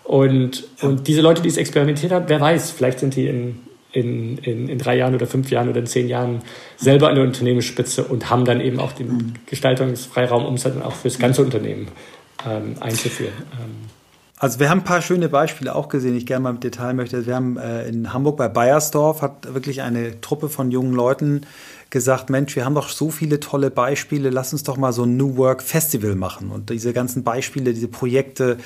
Und, und diese Leute, die es experimentiert haben, wer weiß, vielleicht sind die in, in, in, in drei Jahren oder fünf Jahren oder in zehn Jahren selber an der Unternehmensspitze und haben dann eben auch den mhm. Gestaltungsfreiraum, um es dann auch fürs ganze Unternehmen ähm, einzuführen. Ähm. Also wir haben ein paar schöne Beispiele auch gesehen, ich gerne mal im Detail möchte. Wir haben äh, in Hamburg bei Bayersdorf hat wirklich eine Truppe von jungen Leuten gesagt, Mensch, wir haben doch so viele tolle Beispiele, lass uns doch mal so ein New Work Festival machen. Und diese ganzen Beispiele, diese Projekte,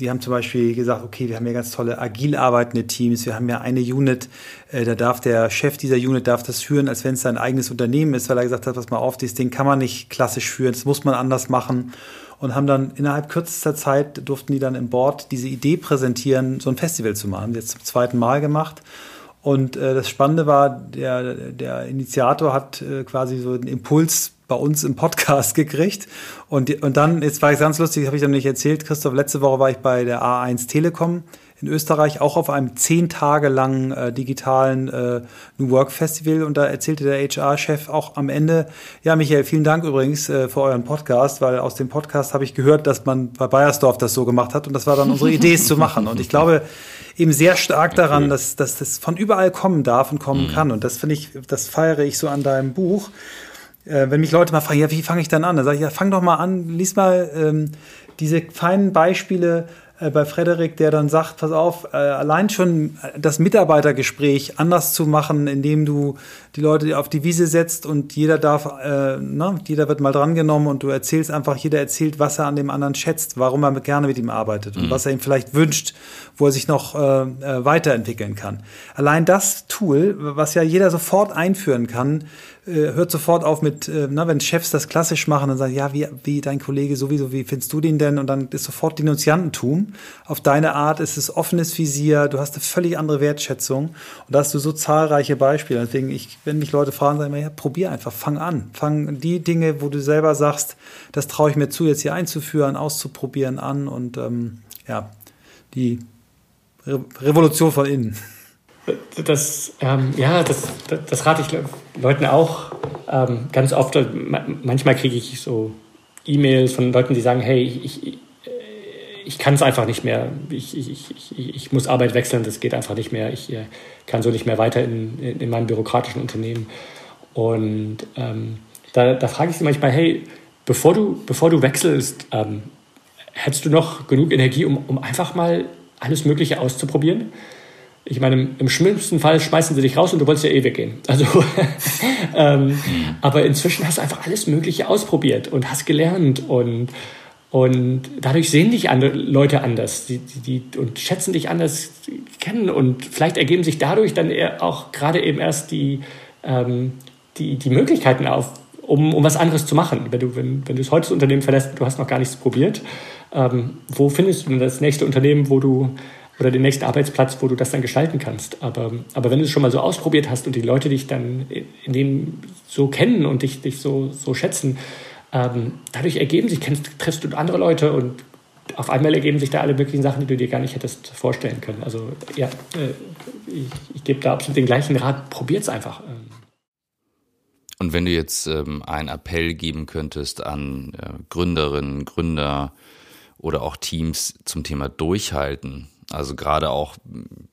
die haben zum Beispiel gesagt, okay, wir haben ja ganz tolle agil arbeitende Teams, wir haben ja eine Unit, äh, da darf der Chef dieser Unit darf das führen, als wenn es sein eigenes Unternehmen ist, weil er gesagt hat, pass mal auf, dieses Ding kann man nicht klassisch führen, das muss man anders machen und haben dann innerhalb kürzester Zeit durften die dann im Board diese Idee präsentieren, so ein Festival zu machen. Jetzt zum zweiten Mal gemacht und äh, das Spannende war, der, der Initiator hat äh, quasi so einen Impuls bei uns im Podcast gekriegt. Und, und dann, jetzt war es ganz lustig, habe ich dann nicht erzählt, Christoph, letzte Woche war ich bei der A1 Telekom in Österreich, auch auf einem zehn Tage langen äh, digitalen äh, New Work Festival. Und da erzählte der HR-Chef auch am Ende, ja, Michael, vielen Dank übrigens äh, für euren Podcast, weil aus dem Podcast habe ich gehört, dass man bei Bayersdorf das so gemacht hat. Und das war dann unsere Idee, es zu machen. Und ich glaube eben sehr stark daran, dass, dass das von überall kommen darf und kommen mhm. kann. Und das finde ich, das feiere ich so an deinem Buch. Äh, wenn mich Leute mal fragen, ja, wie fange ich dann an? Dann sage ich, ja, fang doch mal an, lies mal ähm, diese feinen Beispiele bei Frederik, der dann sagt, pass auf, äh, allein schon das Mitarbeitergespräch anders zu machen, indem du die Leute auf die Wiese setzt und jeder darf, äh, ne, jeder wird mal drangenommen und du erzählst einfach, jeder erzählt, was er an dem anderen schätzt, warum er gerne mit ihm arbeitet und mhm. was er ihm vielleicht wünscht, wo er sich noch äh, äh, weiterentwickeln kann. Allein das Tool, was ja jeder sofort einführen kann, äh, hört sofort auf mit, äh, na, wenn Chefs das klassisch machen und sagen, ja, wie, wie dein Kollege sowieso, wie findest du den denn? Und dann ist sofort Denunziantentum. Auf deine Art ist es offenes Visier, du hast eine völlig andere Wertschätzung. Und da hast du so zahlreiche Beispiele. Deswegen, ich, wenn mich Leute fragen, sage ich immer, ja, probier einfach, fang an. Fang die Dinge, wo du selber sagst, das traue ich mir zu, jetzt hier einzuführen, auszuprobieren an und ähm, ja, die Re Revolution von innen. Das, ähm, ja, das, das, rate ich Leuten auch ähm, ganz oft. Manchmal kriege ich so E-Mails von Leuten, die sagen, hey, ich, ich, ich kann es einfach nicht mehr. Ich, ich, ich, ich muss Arbeit wechseln, das geht einfach nicht mehr. Ich äh, kann so nicht mehr weiter in, in, in meinem bürokratischen Unternehmen. Und ähm, da, da frage ich sie manchmal, hey, bevor du, bevor du wechselst, ähm, hättest du noch genug Energie, um, um einfach mal alles Mögliche auszuprobieren? Ich meine, im, schlimmsten Fall schmeißen sie dich raus und du wolltest ja eh weggehen. Also, ähm, mhm. aber inzwischen hast du einfach alles Mögliche ausprobiert und hast gelernt und, und dadurch sehen dich andere Leute anders die, die, die, und schätzen dich anders kennen und vielleicht ergeben sich dadurch dann auch gerade eben erst die, ähm, die, die Möglichkeiten auf, um, um was anderes zu machen. Wenn du, wenn, wenn du das heute das Unternehmen verlässt, du hast noch gar nichts probiert, ähm, wo findest du denn das nächste Unternehmen, wo du oder den nächsten Arbeitsplatz, wo du das dann gestalten kannst. Aber, aber wenn du es schon mal so ausprobiert hast und die Leute dich dann in dem so kennen und dich, dich so, so schätzen, ähm, dadurch ergeben sich, kennst, triffst du andere Leute und auf einmal ergeben sich da alle möglichen Sachen, die du dir gar nicht hättest vorstellen können. Also ja, äh, ich, ich gebe da absolut den gleichen Rat, probiert es einfach. Ähm. Und wenn du jetzt ähm, einen Appell geben könntest an äh, Gründerinnen, Gründer oder auch Teams zum Thema Durchhalten, also gerade auch,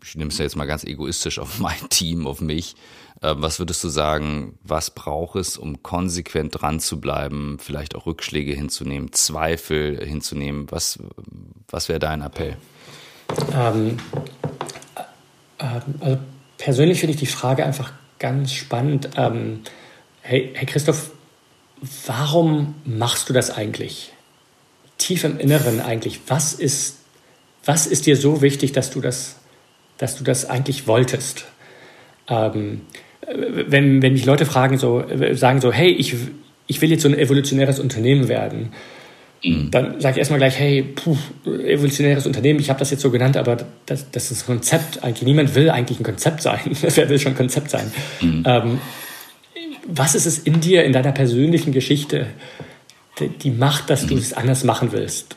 ich nehme es ja jetzt mal ganz egoistisch auf mein Team, auf mich, äh, was würdest du sagen, was braucht es, um konsequent dran zu bleiben, vielleicht auch Rückschläge hinzunehmen, Zweifel hinzunehmen? Was, was wäre dein Appell? Ähm, äh, also persönlich finde ich die Frage einfach ganz spannend. Ähm, Hey, hey Christoph, warum machst du das eigentlich? Tief im Inneren eigentlich, was ist, was ist dir so wichtig, dass du das, dass du das eigentlich wolltest? Ähm, wenn, wenn mich Leute fragen, so, sagen so, hey, ich, ich will jetzt so ein evolutionäres Unternehmen werden, mhm. dann sage ich erstmal gleich, hey, puh, evolutionäres Unternehmen, ich habe das jetzt so genannt, aber das, das ist ein Konzept. Eigentlich niemand will eigentlich ein Konzept sein. Wer will schon ein Konzept sein? Mhm. Ähm, was ist es in dir, in deiner persönlichen Geschichte, die, die macht, dass du es anders machen willst?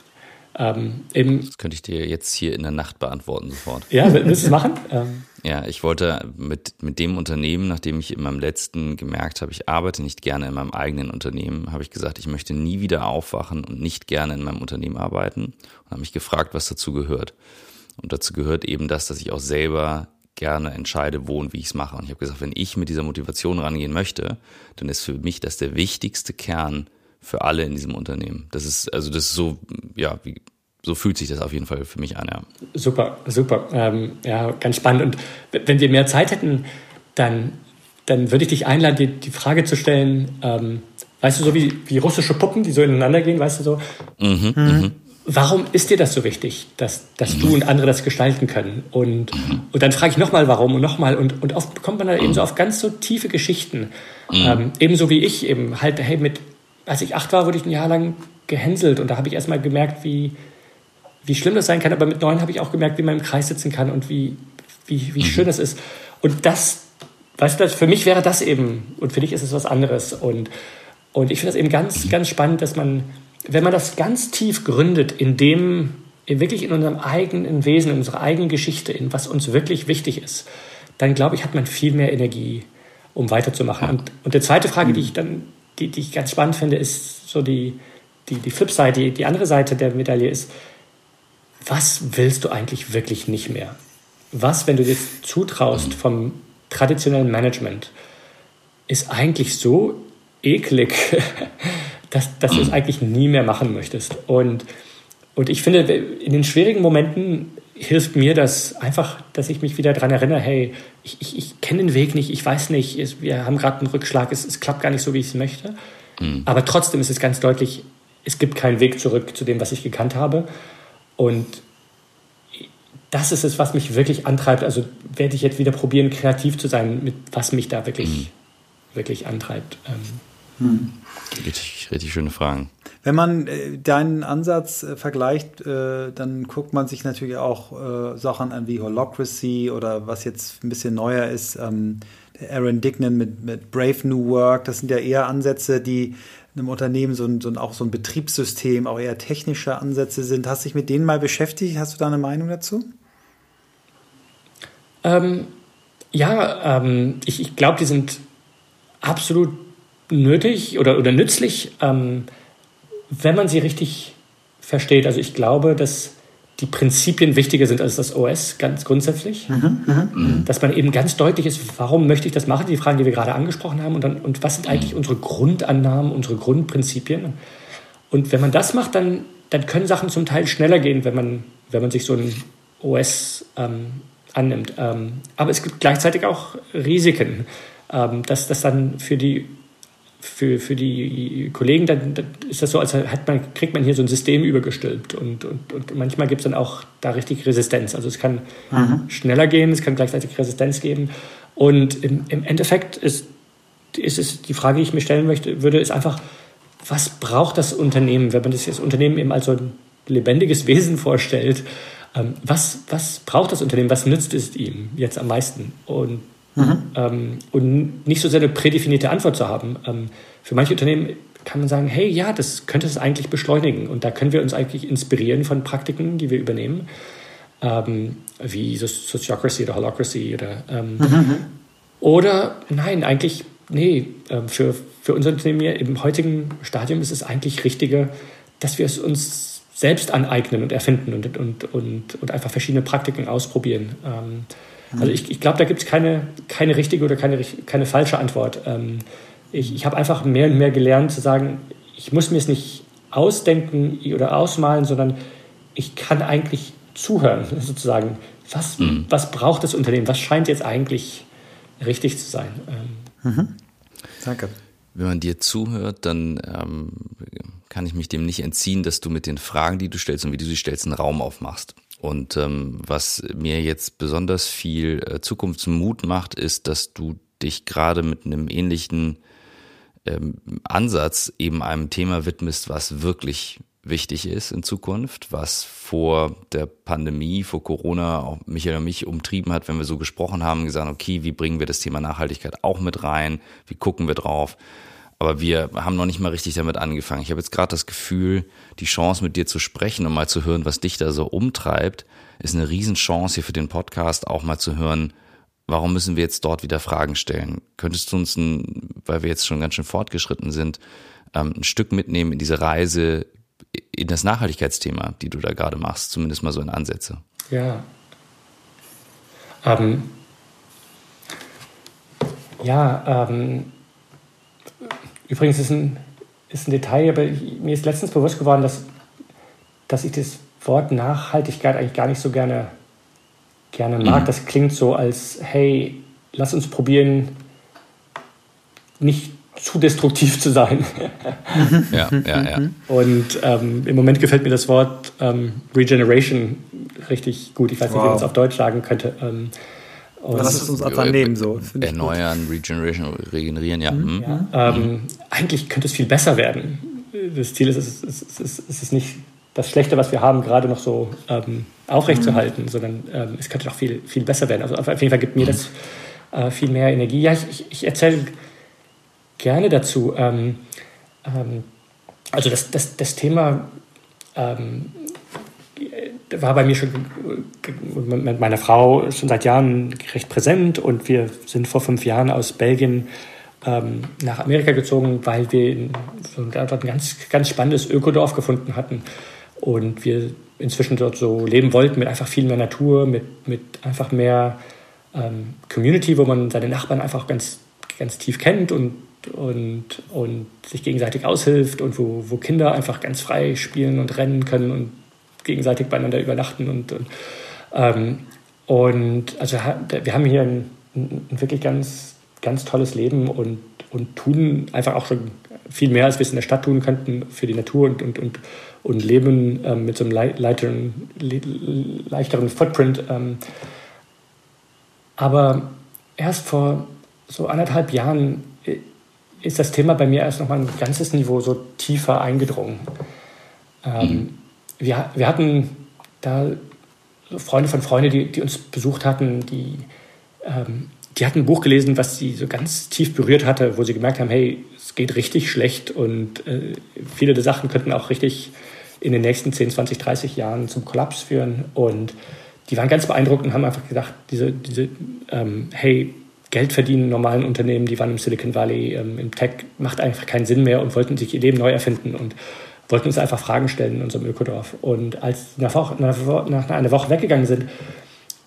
Ähm, das könnte ich dir jetzt hier in der Nacht beantworten sofort. Ja, willst du es machen? Ähm. Ja, ich wollte mit, mit dem Unternehmen, nachdem ich in meinem letzten gemerkt habe, ich arbeite nicht gerne in meinem eigenen Unternehmen, habe ich gesagt, ich möchte nie wieder aufwachen und nicht gerne in meinem Unternehmen arbeiten und habe mich gefragt, was dazu gehört. Und dazu gehört eben das, dass ich auch selber gerne entscheide, wo und wie ich es mache. Und ich habe gesagt, wenn ich mit dieser Motivation rangehen möchte, dann ist für mich das der wichtigste Kern für alle in diesem Unternehmen. Das ist, also das ist so, ja, wie, so fühlt sich das auf jeden Fall für mich an, ja. Super, super. Ähm, ja, ganz spannend. Und wenn wir mehr Zeit hätten, dann, dann würde ich dich einladen, die, die Frage zu stellen, ähm, weißt du, so wie, wie russische Puppen, die so ineinander gehen, weißt du so? Mhm, mhm. Warum ist dir das so wichtig, dass, dass du und andere das gestalten können? Und, und dann frage ich nochmal, warum und nochmal. Und, und oft kommt man dann eben so auf ganz so tiefe Geschichten. Ähm, ebenso wie ich eben halt, hey, mit, als ich acht war, wurde ich ein Jahr lang gehänselt. Und da habe ich erstmal gemerkt, wie, wie schlimm das sein kann. Aber mit neun habe ich auch gemerkt, wie man im Kreis sitzen kann und wie, wie, wie schön das ist. Und das, weißt du, für mich wäre das eben, und für dich ist es was anderes. Und, und ich finde das eben ganz, ganz spannend, dass man wenn man das ganz tief gründet, in dem, wirklich in unserem eigenen Wesen, in unserer eigenen Geschichte, in was uns wirklich wichtig ist, dann glaube ich, hat man viel mehr Energie, um weiterzumachen. Und, und die zweite Frage, die ich dann, die, die ich ganz spannend finde, ist so die, die, die Flipside, die, die andere Seite der Medaille ist, was willst du eigentlich wirklich nicht mehr? Was, wenn du dir zutraust vom traditionellen Management, ist eigentlich so eklig, dass, dass du es eigentlich nie mehr machen möchtest. Und, und ich finde, in den schwierigen Momenten hilft mir das einfach, dass ich mich wieder daran erinnere, hey, ich, ich, ich kenne den Weg nicht, ich weiß nicht, es, wir haben gerade einen Rückschlag, es, es klappt gar nicht so, wie ich es möchte. Mhm. Aber trotzdem ist es ganz deutlich, es gibt keinen Weg zurück zu dem, was ich gekannt habe. Und das ist es, was mich wirklich antreibt. Also werde ich jetzt wieder probieren, kreativ zu sein, mit was mich da wirklich, mhm. wirklich antreibt. Ähm, hm. Richtig, richtig schöne Fragen. Wenn man äh, deinen Ansatz äh, vergleicht, äh, dann guckt man sich natürlich auch Sachen an wie Holocracy oder was jetzt ein bisschen neuer ist, ähm, Aaron Dignan mit, mit Brave New Work. Das sind ja eher Ansätze, die einem Unternehmen so ein, so ein, auch so ein Betriebssystem, auch eher technische Ansätze sind. Hast du dich mit denen mal beschäftigt? Hast du da eine Meinung dazu? Ähm, ja, ähm, ich, ich glaube, die sind absolut nötig oder, oder nützlich, ähm, wenn man sie richtig versteht. Also ich glaube, dass die Prinzipien wichtiger sind als das OS, ganz grundsätzlich. Mhm, mh, mhm. Dass man eben ganz deutlich ist, warum möchte ich das machen, die Fragen, die wir gerade angesprochen haben, und, dann, und was sind eigentlich unsere Grundannahmen, unsere Grundprinzipien. Und wenn man das macht, dann, dann können Sachen zum Teil schneller gehen, wenn man, wenn man sich so ein OS ähm, annimmt. Ähm, aber es gibt gleichzeitig auch Risiken, ähm, dass das dann für die für, für die Kollegen, dann, dann ist das so, als hat man, kriegt man hier so ein System übergestülpt. Und, und, und manchmal gibt es dann auch da richtig Resistenz. Also es kann mhm. schneller gehen, es kann gleichzeitig Resistenz geben. Und im, im Endeffekt ist, ist es die Frage, die ich mir stellen möchte, würde, ist einfach, was braucht das Unternehmen, wenn man das, das Unternehmen eben als so ein lebendiges Wesen vorstellt? Ähm, was, was braucht das Unternehmen? Was nützt es ihm jetzt am meisten? Und Mhm. Ähm, und nicht so sehr eine prädefinierte Antwort zu haben. Ähm, für manche Unternehmen kann man sagen, hey, ja, das könnte es eigentlich beschleunigen. Und da können wir uns eigentlich inspirieren von Praktiken, die wir übernehmen, ähm, wie so Sociocracy oder Holocracy. Oder, ähm, mhm. oder nein, eigentlich nee, ähm, für, für unser Unternehmen im heutigen Stadium ist es eigentlich richtiger, dass wir es uns selbst aneignen und erfinden und, und, und, und einfach verschiedene Praktiken ausprobieren. Also ich, ich glaube, da gibt es keine, keine richtige oder keine, keine falsche Antwort. Ähm, ich ich habe einfach mehr und mehr gelernt zu sagen, ich muss mir es nicht ausdenken oder ausmalen, sondern ich kann eigentlich zuhören, sozusagen. Was, mhm. was braucht das Unternehmen? Was scheint jetzt eigentlich richtig zu sein? Ähm, mhm. Danke. Wenn man dir zuhört, dann ähm, kann ich mich dem nicht entziehen, dass du mit den Fragen, die du stellst und wie du sie stellst, einen Raum aufmachst. Und ähm, was mir jetzt besonders viel äh, Zukunftsmut macht, ist, dass du dich gerade mit einem ähnlichen ähm, Ansatz eben einem Thema widmest, was wirklich wichtig ist in Zukunft, was vor der Pandemie, vor Corona auch Michael und mich umtrieben hat, wenn wir so gesprochen haben, gesagt, okay, wie bringen wir das Thema Nachhaltigkeit auch mit rein? Wie gucken wir drauf? Aber wir haben noch nicht mal richtig damit angefangen. Ich habe jetzt gerade das Gefühl, die Chance mit dir zu sprechen und mal zu hören, was dich da so umtreibt, ist eine Riesenchance hier für den Podcast, auch mal zu hören, warum müssen wir jetzt dort wieder Fragen stellen? Könntest du uns, ein, weil wir jetzt schon ganz schön fortgeschritten sind, ähm, ein Stück mitnehmen in diese Reise in das Nachhaltigkeitsthema, die du da gerade machst, zumindest mal so in Ansätze? Ja. Ähm, ja, ähm, Übrigens ist ein, ist ein Detail, aber mir ist letztens bewusst geworden, dass, dass ich das Wort Nachhaltigkeit eigentlich gar nicht so gerne, gerne mag. Mhm. Das klingt so als, hey, lass uns probieren, nicht zu destruktiv zu sein. ja, ja, ja. Und ähm, im Moment gefällt mir das Wort ähm, Regeneration richtig gut. Ich weiß nicht, wow. wie man es auf Deutsch sagen könnte. Ähm, und Lass es uns einfach nehmen. So. Erneuern, Regeneration, regenerieren, ja. Mhm. ja. Ähm, eigentlich könnte es viel besser werden. Das Ziel ist, es ist, ist, ist, ist nicht das Schlechte, was wir haben, gerade noch so ähm, aufrechtzuerhalten, mhm. sondern ähm, es könnte noch viel, viel besser werden. Also auf jeden Fall gibt mir das äh, viel mehr Energie. Ja, ich, ich, ich erzähle gerne dazu. Ähm, ähm, also das, das, das Thema ähm, war bei mir schon mit meiner Frau schon seit Jahren recht präsent und wir sind vor fünf Jahren aus Belgien ähm, nach Amerika gezogen, weil wir dort ein ganz, ganz spannendes Ökodorf gefunden hatten und wir inzwischen dort so leben wollten mit einfach viel mehr Natur, mit, mit einfach mehr ähm, Community, wo man seine Nachbarn einfach ganz, ganz tief kennt und, und, und sich gegenseitig aushilft und wo, wo Kinder einfach ganz frei spielen und rennen können und gegenseitig beieinander übernachten und, und, ähm, und also wir haben hier ein, ein, wirklich ganz, ganz tolles Leben und, und tun einfach auch schon viel mehr, als wir es in der Stadt tun könnten für die Natur und, und, und, und leben ähm, mit so einem leichteren, leichteren Footprint. Ähm. Aber erst vor so anderthalb Jahren ist das Thema bei mir erst noch mal ein ganzes Niveau so tiefer eingedrungen. Ähm, mhm wir, wir hatten da Freunde von Freunden, die, die uns besucht hatten, die, ähm, die hatten ein Buch gelesen, was sie so ganz tief berührt hatte, wo sie gemerkt haben, hey, es geht richtig schlecht und äh, viele der Sachen könnten auch richtig in den nächsten 10, 20, 30 Jahren zum Kollaps führen. Und die waren ganz beeindruckt und haben einfach gedacht, diese, diese ähm, hey, Geld verdienen normalen Unternehmen, die waren im Silicon Valley, ähm, im Tech, macht einfach keinen Sinn mehr und wollten sich ihr Leben neu erfinden. Und wollten uns einfach Fragen stellen in unserem Ökodorf. Und als nach, nach einer Woche weggegangen sind,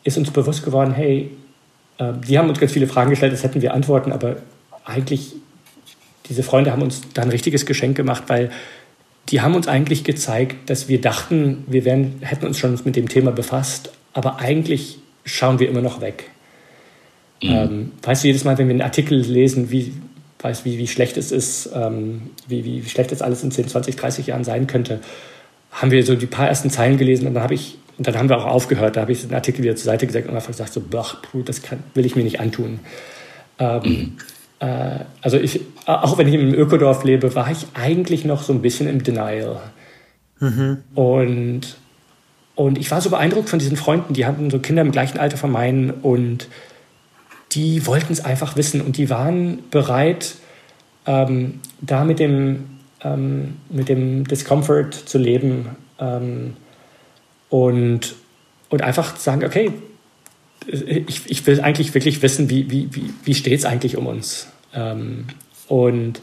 ist uns bewusst geworden, hey, äh, die haben uns ganz viele Fragen gestellt, das hätten wir antworten, aber eigentlich, diese Freunde haben uns da ein richtiges Geschenk gemacht, weil die haben uns eigentlich gezeigt, dass wir dachten, wir wären, hätten uns schon mit dem Thema befasst, aber eigentlich schauen wir immer noch weg. Mhm. Ähm, weißt du, jedes Mal, wenn wir einen Artikel lesen, wie, weiß, wie, wie schlecht es ist, ähm, wie, wie schlecht es alles in 10, 20, 30 Jahren sein könnte, haben wir so die paar ersten Zeilen gelesen und dann habe ich, und dann haben wir auch aufgehört, da habe ich den Artikel wieder zur Seite gesagt und einfach gesagt, so, boah, das kann, will ich mir nicht antun. Ähm, mhm. äh, also ich, auch wenn ich im Ökodorf lebe, war ich eigentlich noch so ein bisschen im Denial. Mhm. Und, und ich war so beeindruckt von diesen Freunden, die hatten so Kinder im gleichen Alter von meinen und die wollten es einfach wissen und die waren bereit, ähm, da mit dem, ähm, mit dem Discomfort zu leben ähm, und, und einfach zu sagen, okay, ich, ich will eigentlich wirklich wissen, wie, wie, wie, wie steht es eigentlich um uns? Ähm, und,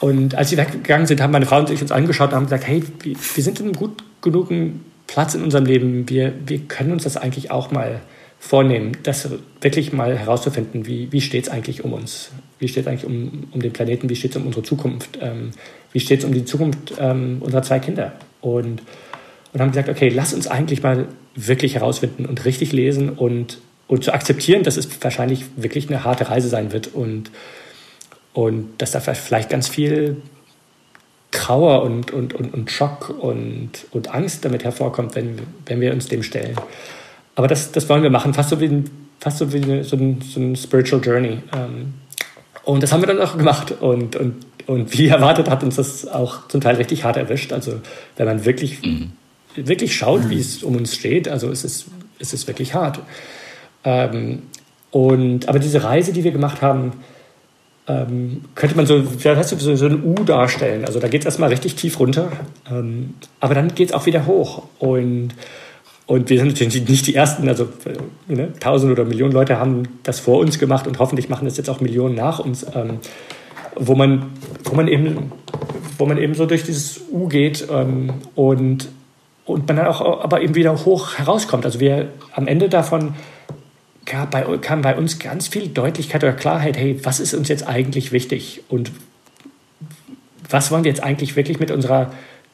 und als sie weggegangen sind, haben meine Frau und ich uns angeschaut und haben gesagt, hey, wir, wir sind in einem gut genugen Platz in unserem Leben. Wir, wir können uns das eigentlich auch mal vornehmen, das wirklich mal herauszufinden, wie, wie steht es eigentlich um uns? Wie steht es eigentlich um, um den Planeten? Wie steht es um unsere Zukunft? Ähm, wie steht es um die Zukunft ähm, unserer zwei Kinder? Und, und haben gesagt, okay, lass uns eigentlich mal wirklich herausfinden und richtig lesen und, und zu akzeptieren, dass es wahrscheinlich wirklich eine harte Reise sein wird und, und dass da vielleicht ganz viel Trauer und, und, und, und Schock und, und Angst damit hervorkommt, wenn, wenn wir uns dem stellen. Aber das, das wollen wir machen, fast so wie, fast so, wie eine, so, ein, so ein Spiritual Journey. Ähm, und das haben wir dann auch gemacht. Und, und, und wie erwartet hat uns das auch zum Teil richtig hart erwischt. Also wenn man wirklich, mhm. wirklich schaut, wie es um uns steht, also es ist, es ist wirklich hart. Ähm, und, aber diese Reise, die wir gemacht haben, ähm, könnte man so, weißt du, so, so ein U darstellen. Also da geht es erstmal richtig tief runter, ähm, aber dann geht es auch wieder hoch. Und und wir sind natürlich nicht die Ersten, also äh, ne, tausend oder Millionen Leute haben das vor uns gemacht und hoffentlich machen das jetzt auch Millionen nach uns, ähm, wo, man, wo, man eben, wo man eben so durch dieses U geht ähm, und, und man dann auch aber eben wieder hoch herauskommt. Also wir am Ende davon kam bei, kam bei uns ganz viel Deutlichkeit oder Klarheit, hey, was ist uns jetzt eigentlich wichtig und was wollen wir jetzt eigentlich wirklich mit unserer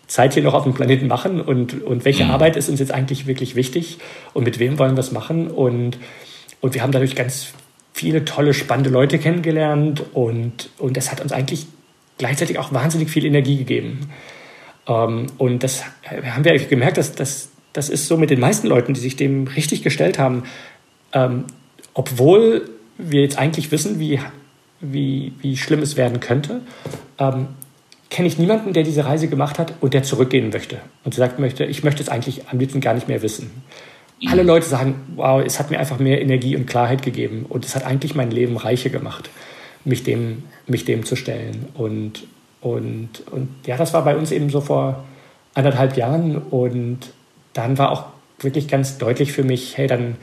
Zeit hier noch auf dem Planeten machen und, und welche mhm. Arbeit ist uns jetzt eigentlich wirklich wichtig und mit wem wollen wir es machen. Und, und wir haben dadurch ganz viele tolle, spannende Leute kennengelernt und, und das hat uns eigentlich gleichzeitig auch wahnsinnig viel Energie gegeben. Ähm, und das haben wir gemerkt, dass das, das ist so mit den meisten Leuten, die sich dem richtig gestellt haben, ähm, obwohl wir jetzt eigentlich wissen, wie, wie, wie schlimm es werden könnte, ähm, kenne ich niemanden, der diese Reise gemacht hat und der zurückgehen möchte und sagt möchte, ich möchte es eigentlich am liebsten gar nicht mehr wissen. Mhm. Alle Leute sagen, wow, es hat mir einfach mehr Energie und Klarheit gegeben und es hat eigentlich mein Leben reicher gemacht, mich dem, mich dem zu stellen. Und, und, und ja, das war bei uns eben so vor anderthalb Jahren und dann war auch wirklich ganz deutlich für mich, hey, dann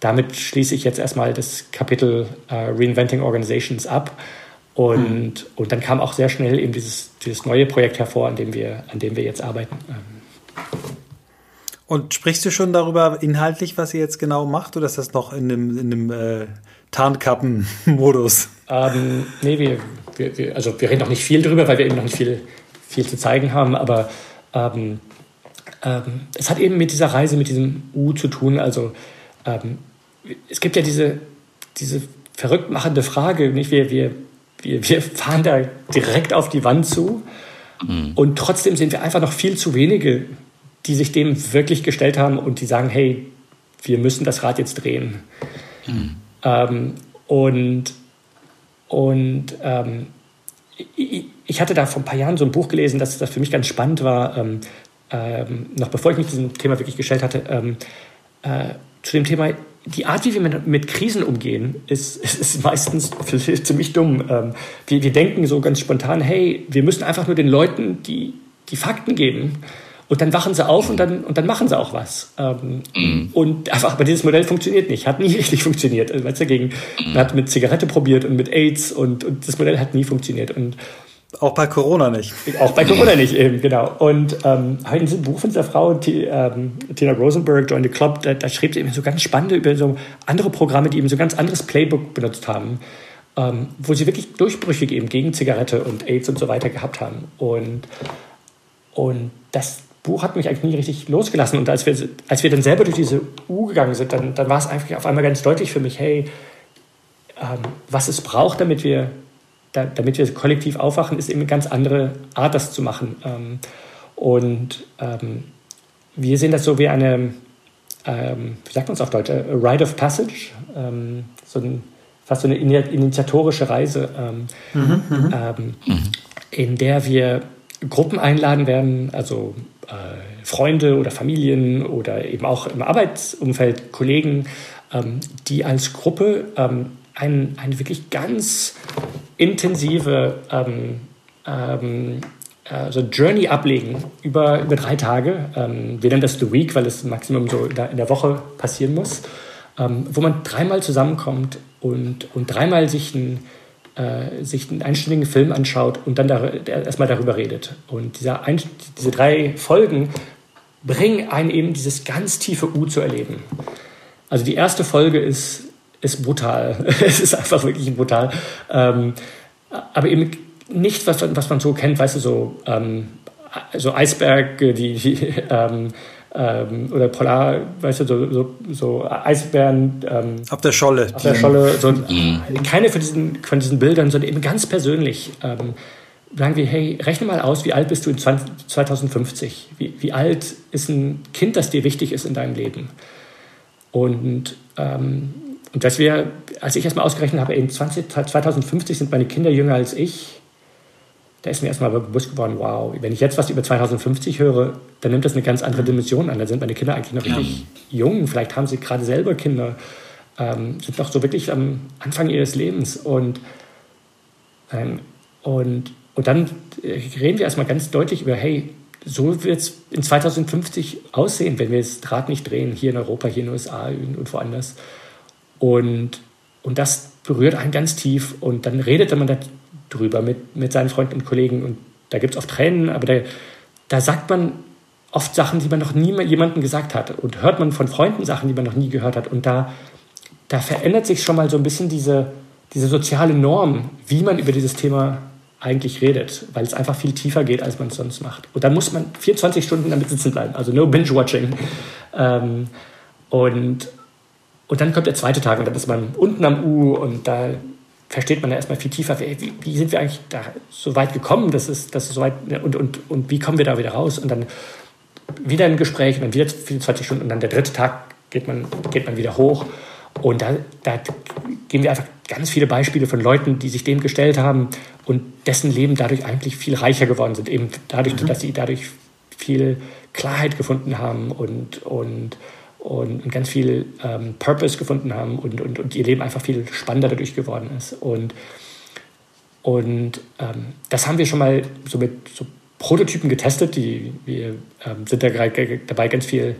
damit schließe ich jetzt erstmal das Kapitel uh, Reinventing Organizations ab und, und dann kam auch sehr schnell eben dieses, dieses neue Projekt hervor, an dem wir, an dem wir jetzt arbeiten. Und sprichst du schon darüber inhaltlich, was ihr jetzt genau macht, oder ist das noch in einem, in einem äh, Tarnkappen-Modus? Ähm, nee, wir, wir, wir, also wir reden noch nicht viel darüber, weil wir eben noch nicht viel, viel zu zeigen haben, aber ähm, ähm, es hat eben mit dieser Reise, mit diesem U zu tun. Also ähm, es gibt ja diese, diese verrückt machende Frage, nicht? Wir, wir, wir, wir fahren da direkt auf die Wand zu. Mhm. Und trotzdem sind wir einfach noch viel zu wenige, die sich dem wirklich gestellt haben und die sagen, hey, wir müssen das Rad jetzt drehen. Mhm. Ähm, und und ähm, ich, ich, hatte da vor ein paar Jahren so ein Buch gelesen, das, das für mich ganz spannend war, ähm, ähm noch bevor ich mich diesem Thema wirklich gestellt hatte, ähm, äh, zu dem Thema die Art, wie wir mit, mit Krisen umgehen, ist, ist, ist meistens ziemlich dumm. Ähm, wir, wir denken so ganz spontan, hey, wir müssen einfach nur den Leuten die, die Fakten geben. Und dann wachen sie auf und dann, und dann machen sie auch was. Ähm, mhm. Und einfach, aber dieses Modell funktioniert nicht, hat nie richtig funktioniert. Also, weißt du, gegen, man hat mit Zigarette probiert und mit AIDS und, und das Modell hat nie funktioniert. Und auch bei Corona nicht. Auch bei Corona nicht, eben, genau. Und ähm, in diesem Buch von dieser Frau, die, ähm, Tina Rosenberg, Join the Club, da, da schrieb sie eben so ganz spannende über so andere Programme, die eben so ein ganz anderes Playbook benutzt haben, ähm, wo sie wirklich Durchbrüche eben gegen Zigarette und AIDS und so weiter gehabt haben. Und, und das Buch hat mich eigentlich nie richtig losgelassen. Und als wir, als wir dann selber durch diese U gegangen sind, dann, dann war es einfach auf einmal ganz deutlich für mich, hey, ähm, was es braucht, damit wir da, damit wir kollektiv aufwachen, ist eben eine ganz andere Art, das zu machen. Ähm, und ähm, wir sehen das so wie eine, ähm, wie sagt man es auf Deutsch, a Rite of Passage, ähm, so ein, fast so eine initiatorische Reise, ähm, mhm, mhm, ähm, in der wir Gruppen einladen werden, also äh, Freunde oder Familien oder eben auch im Arbeitsumfeld Kollegen, die als Gruppe ein, eine wirklich ganz intensive ähm, ähm, also Journey ablegen über, über drei Tage. Ähm, wir nennen das The Week, weil es Maximum so in der, Woche passieren muss, ähm, wo man dreimal zusammenkommt und, und dreimal sich ein, äh, sich einen einstündigen Film anschaut und dann da, erstmal darüber redet. Und dieser ein, diese drei Folgen bringen einen eben dieses ganz tiefe U zu erleben. Also die erste Folge ist, ist brutal. es ist einfach wirklich brutal. Ähm, aber eben nicht, was, was man so kennt, weißt du, so, ähm, so Eisberge, die, die ähm, ähm, oder Polar, weißt du, so, so, so Eisbären. Ähm, auf der Scholle. Auf der Scholle. So, mhm. Keine von diesen, von diesen Bildern, sondern eben ganz persönlich. Ähm, sagen wir, hey, rechne mal aus, wie alt bist du in 20, 2050? Wie, wie alt ist ein Kind, das dir wichtig ist in deinem Leben? Und, ähm, und dass wir, als ich erstmal ausgerechnet habe, in 20, 2050 sind meine Kinder jünger als ich, da ist mir erstmal bewusst geworden, wow, wenn ich jetzt was über 2050 höre, dann nimmt das eine ganz andere Dimension an. Da sind meine Kinder eigentlich noch richtig ja. jung, vielleicht haben sie gerade selber Kinder, ähm, sind noch so wirklich am Anfang ihres Lebens. Und, ähm, und, und dann reden wir erstmal ganz deutlich über, hey, so wird es in 2050 aussehen, wenn wir das Draht nicht drehen, hier in Europa, hier in den USA und woanders. Und, und das berührt einen ganz tief und dann redet man drüber mit, mit seinen Freunden und Kollegen. Und da gibt es oft Tränen, aber da, da sagt man oft Sachen, die man noch nie jemandem gesagt hat. Und hört man von Freunden Sachen, die man noch nie gehört hat. Und da, da verändert sich schon mal so ein bisschen diese, diese soziale Norm, wie man über dieses Thema eigentlich redet, weil es einfach viel tiefer geht, als man es sonst macht. Und dann muss man 24 Stunden damit sitzen bleiben, also no binge-watching. Ähm, und, und dann kommt der zweite Tag und dann ist man unten am U und da versteht man ja erstmal viel tiefer, wie, wie, sind wir eigentlich da so weit gekommen, dass es, dass es so weit, und, und, und wie kommen wir da wieder raus? Und dann wieder ein Gespräch und dann wieder 24 Stunden und dann der dritte Tag geht man, geht man wieder hoch. Und da, da geben wir einfach ganz viele Beispiele von Leuten, die sich dem gestellt haben und dessen Leben dadurch eigentlich viel reicher geworden sind. Eben dadurch, mhm. dass sie dadurch viel Klarheit gefunden haben und, und und, ganz viel ähm, Purpose gefunden haben und, und, und ihr Leben einfach viel spannender dadurch geworden ist. Und, und ähm, das haben wir schon mal so mit so Prototypen getestet. Die, wir ähm, sind da gerade dabei, ganz viel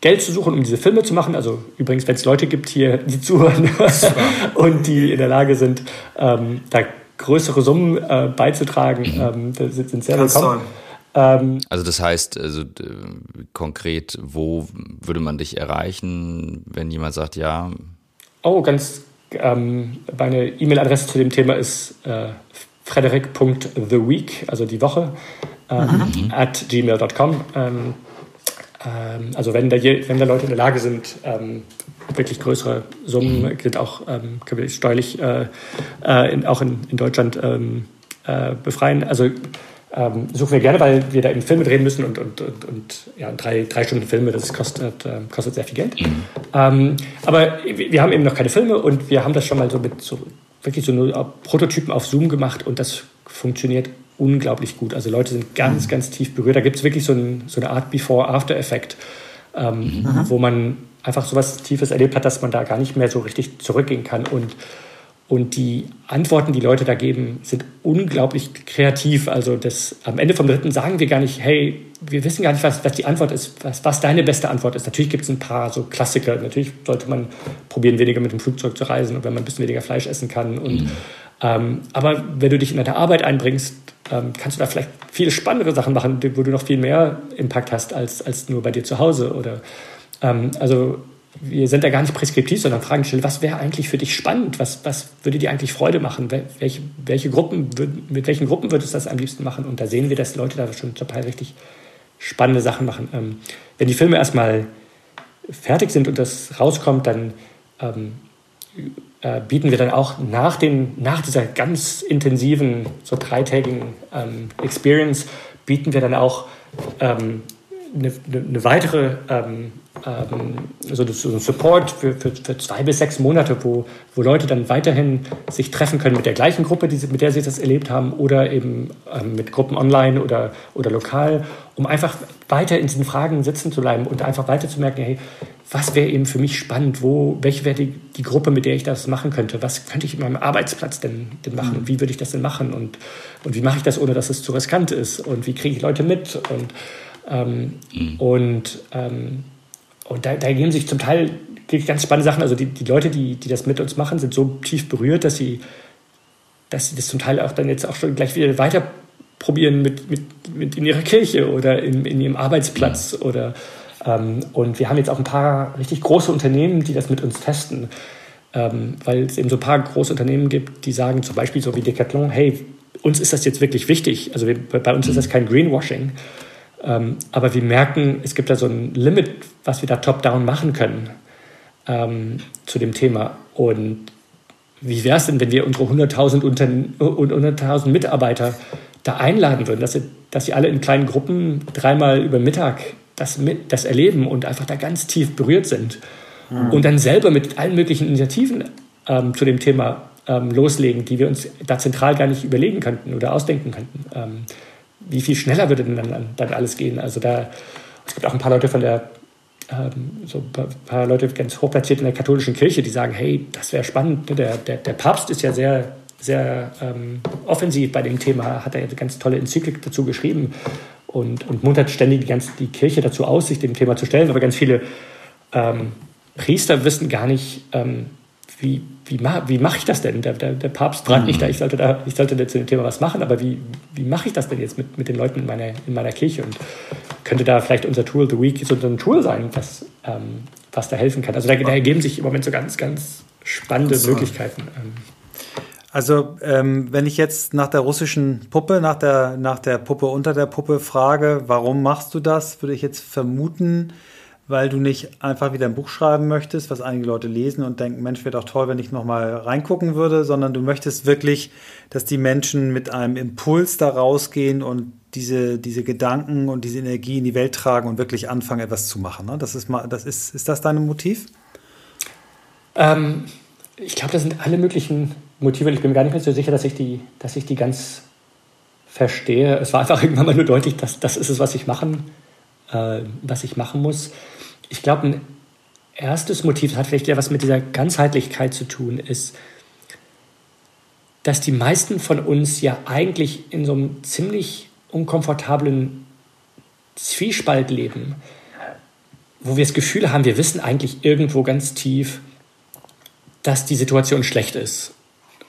Geld zu suchen, um diese Filme zu machen. Also übrigens, wenn es Leute gibt hier, die zuhören und die in der Lage sind, ähm, da größere Summen äh, beizutragen, mhm. ähm, sind sehr willkommen. Ähm, also das heißt, also konkret, wo würde man dich erreichen, wenn jemand sagt, ja? Oh, ganz, ähm, meine E-Mail-Adresse zu dem Thema ist äh, frederik.theweek, also die Woche, ähm, mhm. at gmail.com. Ähm, ähm, also wenn da, je, wenn da Leute in der Lage sind, ähm, wirklich größere Summen, mhm. sind auch ähm, können wir steuerlich äh, äh, in, auch in, in Deutschland ähm, äh, befreien. Also ähm, suchen wir gerne, weil wir da eben Filme drehen müssen und, und, und, und ja, drei, drei Stunden Filme, das kostet, äh, kostet sehr viel Geld. Mhm. Ähm, aber wir haben eben noch keine Filme und wir haben das schon mal so mit so wirklich so nur Prototypen auf Zoom gemacht und das funktioniert unglaublich gut. Also Leute sind ganz, mhm. ganz tief berührt. Da gibt es wirklich so, ein, so, eine Art Before-After-Effekt, ähm, mhm. wo man einfach so was Tiefes erlebt hat, dass man da gar nicht mehr so richtig zurückgehen kann. Und und die Antworten, die Leute da geben, sind unglaublich kreativ. Also das, am Ende vom dritten sagen wir gar nicht, hey, wir wissen gar nicht, was, was die Antwort ist, was, was deine beste Antwort ist. Natürlich gibt es ein paar so Klassiker. Natürlich sollte man probieren, weniger mit dem Flugzeug zu reisen und wenn man ein bisschen weniger Fleisch essen kann. Und, mhm. ähm, aber wenn du dich in deine Arbeit einbringst, ähm, kannst du da vielleicht viele spannendere Sachen machen, wo du noch viel mehr Impact hast als, als nur bei dir zu Hause. Oder ähm, also wir sind da gar nicht preskriptiv, sondern fragen schnell, was wäre eigentlich für dich spannend? Was, was würde dir eigentlich Freude machen? Welche, welche Gruppen, mit welchen Gruppen würdest du das am liebsten machen? Und da sehen wir, dass Leute da schon total richtig spannende Sachen machen. Ähm, wenn die Filme erstmal fertig sind und das rauskommt, dann ähm, äh, bieten wir dann auch nach, den, nach dieser ganz intensiven, so dreitägigen ähm, Experience, bieten wir dann auch ähm, eine, eine, weitere ähm, ähm, so, so ein Support für, für, für, zwei bis sechs Monate, wo, wo Leute dann weiterhin sich treffen können mit der gleichen Gruppe, die, mit der sie das erlebt haben, oder eben ähm, mit Gruppen online oder, oder lokal, um einfach weiter in diesen Fragen sitzen zu bleiben und einfach weiter zu merken, hey, was wäre eben für mich spannend, wo, welche wäre die, die Gruppe, mit der ich das machen könnte, was könnte ich in meinem Arbeitsplatz denn, denn machen, mhm. wie würde ich das denn machen? Und, und wie mache ich das, ohne dass es zu riskant ist? Und wie kriege ich Leute mit? Und ähm, mhm. Und, ähm, und da, da ergeben sich zum Teil ganz spannende Sachen. Also die, die Leute, die, die das mit uns machen, sind so tief berührt, dass sie dass sie das zum Teil auch dann jetzt auch schon gleich wieder weiter probieren mit, mit, mit in ihrer Kirche oder in, in ihrem Arbeitsplatz mhm. oder ähm, und wir haben jetzt auch ein paar richtig große Unternehmen, die das mit uns testen. Ähm, weil es eben so ein paar große Unternehmen gibt, die sagen zum Beispiel so wie Decathlon, hey, uns ist das jetzt wirklich wichtig. Also wir, bei uns ist das kein Greenwashing. Ähm, aber wir merken, es gibt da so ein Limit, was wir da top-down machen können ähm, zu dem Thema. Und wie wäre es denn, wenn wir unsere 100.000 100 Mitarbeiter da einladen würden, dass sie, dass sie alle in kleinen Gruppen dreimal über Mittag das, das erleben und einfach da ganz tief berührt sind mhm. und dann selber mit allen möglichen Initiativen ähm, zu dem Thema ähm, loslegen, die wir uns da zentral gar nicht überlegen könnten oder ausdenken könnten. Wie viel schneller würde denn dann, dann alles gehen? Also da, es gibt auch ein paar Leute von der ähm, so ein paar Leute ganz hochplatziert in der katholischen Kirche, die sagen, hey, das wäre spannend. Der, der, der Papst ist ja sehr, sehr ähm, offensiv bei dem Thema, hat er ja eine ganz tolle Enzyklik dazu geschrieben und, und muntert ständig die, ganze, die Kirche dazu aus, sich dem Thema zu stellen. Aber ganz viele ähm, Priester wissen gar nicht, ähm, wie, wie, ma wie mache ich das denn? Der, der, der Papst fragt mich da, ich sollte da, ich sollte da zu dem Thema was machen, aber wie, wie mache ich das denn jetzt mit, mit den Leuten in meiner, in meiner Kirche? Und könnte da vielleicht unser Tool the Week so ein Tool sein, was, ähm, was da helfen kann? Also da, da, ergeben sich im Moment so ganz, ganz spannende so. Möglichkeiten. Ähm. Also ähm, wenn ich jetzt nach der russischen Puppe, nach der, nach der Puppe unter der Puppe frage, warum machst du das, würde ich jetzt vermuten, weil du nicht einfach wieder ein Buch schreiben möchtest, was einige Leute lesen und denken, Mensch, wäre doch toll, wenn ich nochmal reingucken würde, sondern du möchtest wirklich, dass die Menschen mit einem Impuls da rausgehen und diese, diese Gedanken und diese Energie in die Welt tragen und wirklich anfangen, etwas zu machen. Ne? Das ist mal, das ist, ist das dein Motiv? Ähm, ich glaube, das sind alle möglichen Motive. Ich bin mir gar nicht mehr so sicher, dass ich die, dass ich die ganz verstehe. Es war einfach irgendwann mal nur deutlich, dass das ist es, was ich machen, äh, was ich machen muss ich glaube, ein erstes Motiv, hat vielleicht ja was mit dieser Ganzheitlichkeit zu tun, ist, dass die meisten von uns ja eigentlich in so einem ziemlich unkomfortablen Zwiespalt leben, wo wir das Gefühl haben, wir wissen eigentlich irgendwo ganz tief, dass die Situation schlecht ist.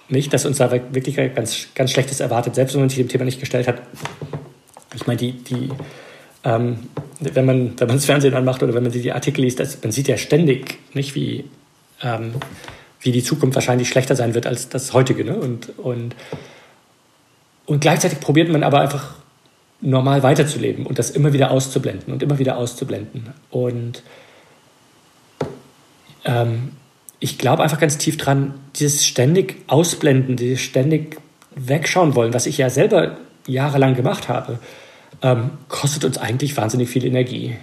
Nicht, dass uns da wirklich ganz, ganz Schlechtes erwartet, selbst wenn man sich dem Thema nicht gestellt hat. Ich meine, die, die ähm, wenn man wenn man das Fernsehen anmacht oder wenn man die Artikel liest, das, man sieht ja ständig, nicht wie ähm, wie die Zukunft wahrscheinlich schlechter sein wird als das heutige. Ne? Und, und, und gleichzeitig probiert man aber einfach normal weiterzuleben und das immer wieder auszublenden und immer wieder auszublenden. Und ähm, ich glaube einfach ganz tief dran, dieses ständig Ausblenden, dieses ständig Wegschauen wollen, was ich ja selber jahrelang gemacht habe, ähm, kostet uns eigentlich wahnsinnig viel Energie.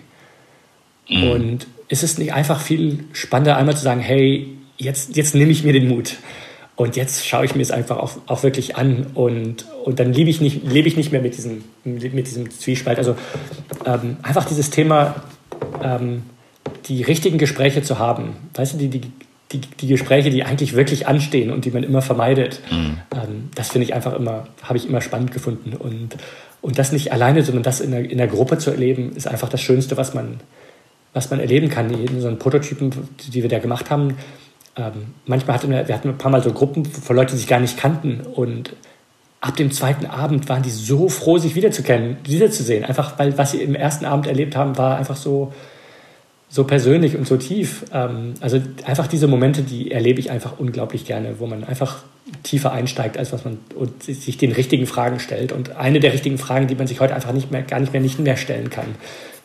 Mhm. Und ist es nicht einfach viel spannender, einmal zu sagen, hey, jetzt, jetzt nehme ich mir den Mut. Und jetzt schaue ich mir es einfach auch, auch wirklich an und, und dann lebe ich, nicht, lebe ich nicht mehr mit diesem, mit diesem Zwiespalt. Also ähm, einfach dieses Thema, ähm, die richtigen Gespräche zu haben. Weißt du, die, die, die, die Gespräche, die eigentlich wirklich anstehen und die man immer vermeidet. Mhm. Ähm, das finde ich einfach immer, habe ich immer spannend gefunden. Und und das nicht alleine, sondern das in der, in der Gruppe zu erleben, ist einfach das Schönste, was man, was man erleben kann. In so einen Prototypen, die wir da gemacht haben, ähm, manchmal hatten wir, wir hatten ein paar Mal so Gruppen von Leuten, die sich gar nicht kannten. Und ab dem zweiten Abend waren die so froh, sich wiederzukennen, wiederzusehen. Einfach, weil was sie im ersten Abend erlebt haben, war einfach so, so persönlich und so tief. Ähm, also einfach diese Momente, die erlebe ich einfach unglaublich gerne, wo man einfach tiefer einsteigt, als was man und sich den richtigen Fragen stellt. Und eine der richtigen Fragen, die man sich heute einfach nicht mehr, gar nicht mehr nicht mehr stellen kann,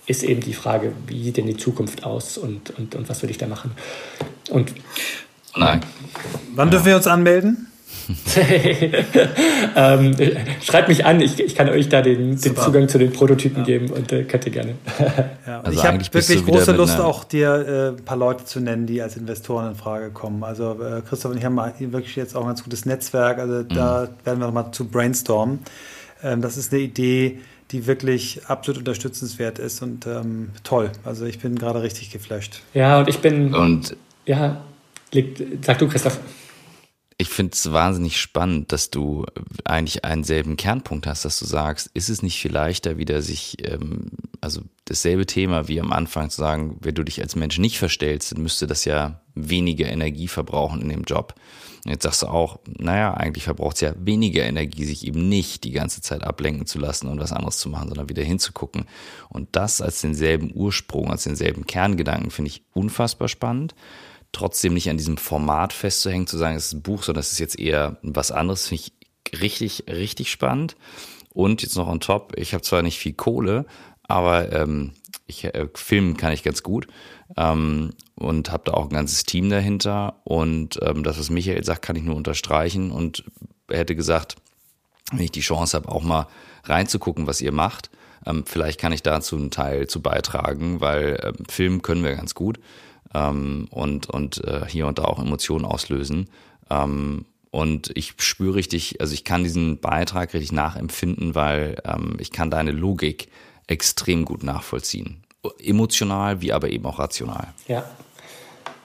ist eben die Frage, wie sieht denn die Zukunft aus und, und, und was würde ich da machen? Und Nein. Wann dürfen wir uns anmelden? ähm, schreibt mich an, ich, ich kann euch da den, den Zugang zu den Prototypen ja. geben und äh, könnt ihr gerne. ja, also ich habe wirklich große Lust, auch dir äh, ein paar Leute zu nennen, die als Investoren in Frage kommen. Also äh, Christoph und ich haben wirklich jetzt auch ein ganz gutes Netzwerk, also mhm. da werden wir nochmal zu brainstormen. Ähm, das ist eine Idee, die wirklich absolut unterstützenswert ist und ähm, toll. Also ich bin gerade richtig geflasht. Ja, und ich bin. Und ja, sag du, Christoph ich finde es wahnsinnig spannend, dass du eigentlich einen selben Kernpunkt hast, dass du sagst, ist es nicht viel leichter, wieder sich, ähm, also dasselbe Thema wie am Anfang zu sagen, wenn du dich als Mensch nicht verstellst, dann müsste das ja weniger Energie verbrauchen in dem Job. Jetzt sagst du auch, naja, eigentlich verbraucht es ja weniger Energie, sich eben nicht die ganze Zeit ablenken zu lassen und was anderes zu machen, sondern wieder hinzugucken. Und das als denselben Ursprung, als denselben Kerngedanken finde ich unfassbar spannend. Trotzdem nicht an diesem Format festzuhängen, zu sagen, es ist ein Buch, sondern es ist jetzt eher was anderes, finde ich richtig, richtig spannend. Und jetzt noch on top, ich habe zwar nicht viel Kohle, aber ähm, ich äh, filmen kann ich ganz gut ähm, und habe da auch ein ganzes Team dahinter. Und ähm, das, was Michael sagt, kann ich nur unterstreichen. Und er hätte gesagt, wenn ich die Chance habe, auch mal reinzugucken, was ihr macht, ähm, vielleicht kann ich dazu einen Teil zu beitragen, weil ähm, filmen können wir ganz gut ähm, und, und äh, hier und da auch Emotionen auslösen. Ähm, und ich spüre richtig, also ich kann diesen Beitrag richtig nachempfinden, weil ähm, ich kann deine Logik extrem gut nachvollziehen. Emotional wie aber eben auch rational. Ja.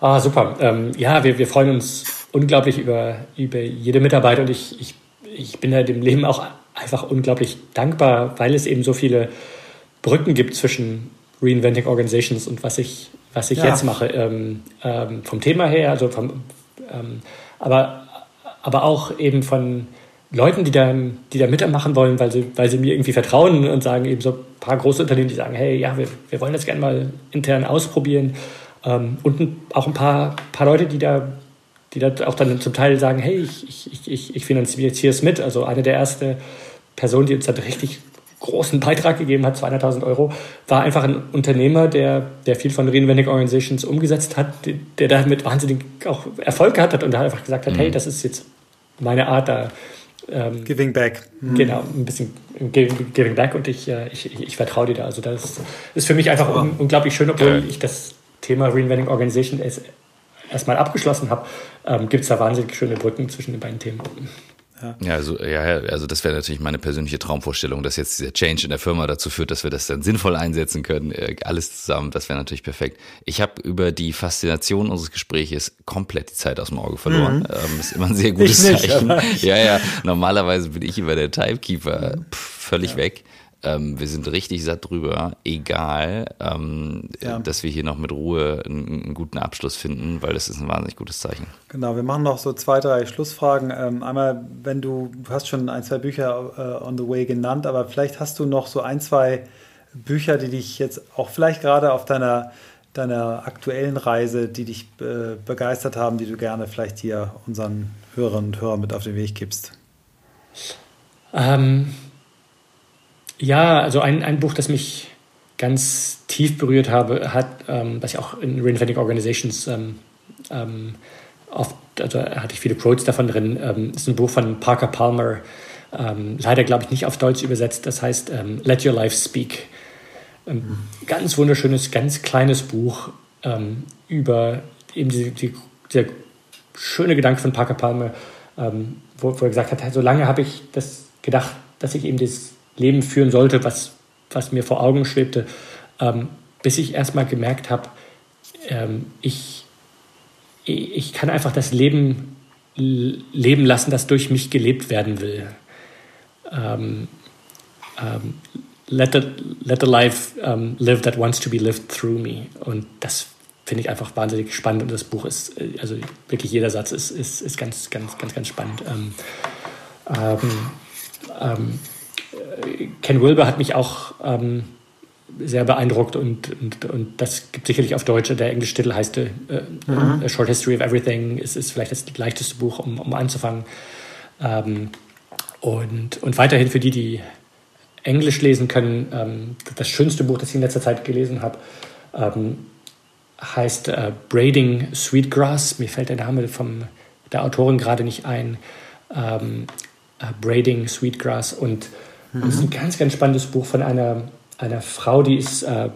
Ah, super. Ähm, ja, wir, wir freuen uns unglaublich über, über jede Mitarbeit und ich, ich, ich bin da dem Leben auch einfach unglaublich dankbar, weil es eben so viele Brücken gibt zwischen Reinventing Organizations und was ich, was ich ja. jetzt mache. Ähm, ähm, vom Thema her, also vom, ähm, aber, aber auch eben von, Leuten, die da, die da mitmachen wollen, weil sie, weil sie mir irgendwie vertrauen und sagen eben so ein paar große Unternehmen, die sagen, hey, ja, wir, wir wollen das gerne mal intern ausprobieren. Ähm, und auch ein paar, paar Leute, die da, die da auch dann zum Teil sagen, hey, ich, ich, ich, ich finanziere es mit. Also eine der ersten Personen, die uns da richtig großen Beitrag gegeben hat, 200.000 Euro, war einfach ein Unternehmer, der, der viel von Reinventing Organizations umgesetzt hat, der damit wahnsinnig auch Erfolg gehabt hat und da einfach gesagt hat, mhm. hey, das ist jetzt meine Art, da ähm, giving back. Mhm. Genau, ein bisschen giving, giving back und ich, äh, ich, ich, ich vertraue dir da. Also das ist für mich einfach un, unglaublich schön, obwohl ich das Thema Reinventing Organization erstmal abgeschlossen habe, ähm, gibt es da wahnsinnig schöne Brücken zwischen den beiden Themen. Ja. ja, also, ja, also das wäre natürlich meine persönliche Traumvorstellung, dass jetzt dieser Change in der Firma dazu führt, dass wir das dann sinnvoll einsetzen können. Äh, alles zusammen, das wäre natürlich perfekt. Ich habe über die Faszination unseres Gespräches komplett die Zeit aus dem Auge verloren. Mhm. Ähm, ist immer ein sehr gutes nicht, Zeichen. Ja, ja. Normalerweise bin ich immer der Timekeeper pff, völlig ja. weg. Ähm, wir sind richtig satt drüber, egal, ähm, ja. dass wir hier noch mit Ruhe einen, einen, guten Abschluss finden, weil das ist ein wahnsinnig gutes Zeichen. Genau, wir machen noch so zwei, drei Schlussfragen. Ähm, einmal, wenn du, du hast schon ein, zwei Bücher äh, on the way genannt, aber vielleicht hast du noch so ein, zwei Bücher, die dich jetzt auch vielleicht gerade auf deiner, deiner aktuellen Reise, die dich äh, begeistert haben, die du gerne vielleicht hier unseren Hörerinnen und Hörern mit auf den Weg gibst. Ähm ja, also ein, ein Buch, das mich ganz tief berührt habe, hat, ähm, was ich auch in Reinventing Organizations ähm, ähm, oft, also hatte ich viele Quotes davon drin, ähm, ist ein Buch von Parker Palmer, ähm, leider glaube ich nicht auf Deutsch übersetzt, das heißt ähm, Let Your Life Speak. Mhm. Ganz wunderschönes, ganz kleines Buch ähm, über eben diese, die, dieser schöne Gedanke von Parker Palmer, wo, wo er gesagt hat, so lange habe ich das gedacht, dass ich eben das Leben führen sollte, was, was mir vor Augen schwebte, ähm, bis ich erstmal gemerkt habe, ähm, ich, ich kann einfach das Leben leben lassen, das durch mich gelebt werden will. Ähm, ähm, let, the, let the life um, live that wants to be lived through me. Und das finde ich einfach wahnsinnig spannend und das Buch ist, äh, also wirklich jeder Satz ist, ist, ist ganz, ganz, ganz, ganz spannend. Ähm, ähm, ähm Ken Wilber hat mich auch ähm, sehr beeindruckt und, und, und das gibt sicherlich auf Deutsch. Der englische Titel heißt äh, mhm. A Short History of Everything. Es ist vielleicht das leichteste Buch, um, um anzufangen. Ähm, und, und weiterhin für die, die Englisch lesen können, ähm, das schönste Buch, das ich in letzter Zeit gelesen habe, ähm, heißt äh, Braiding Sweetgrass. Mir fällt der Name von der Autorin gerade nicht ein. Ähm, äh, Braiding Sweetgrass und Mhm. Das ist ein ganz, ganz spannendes Buch von einer, einer Frau, die ist äh,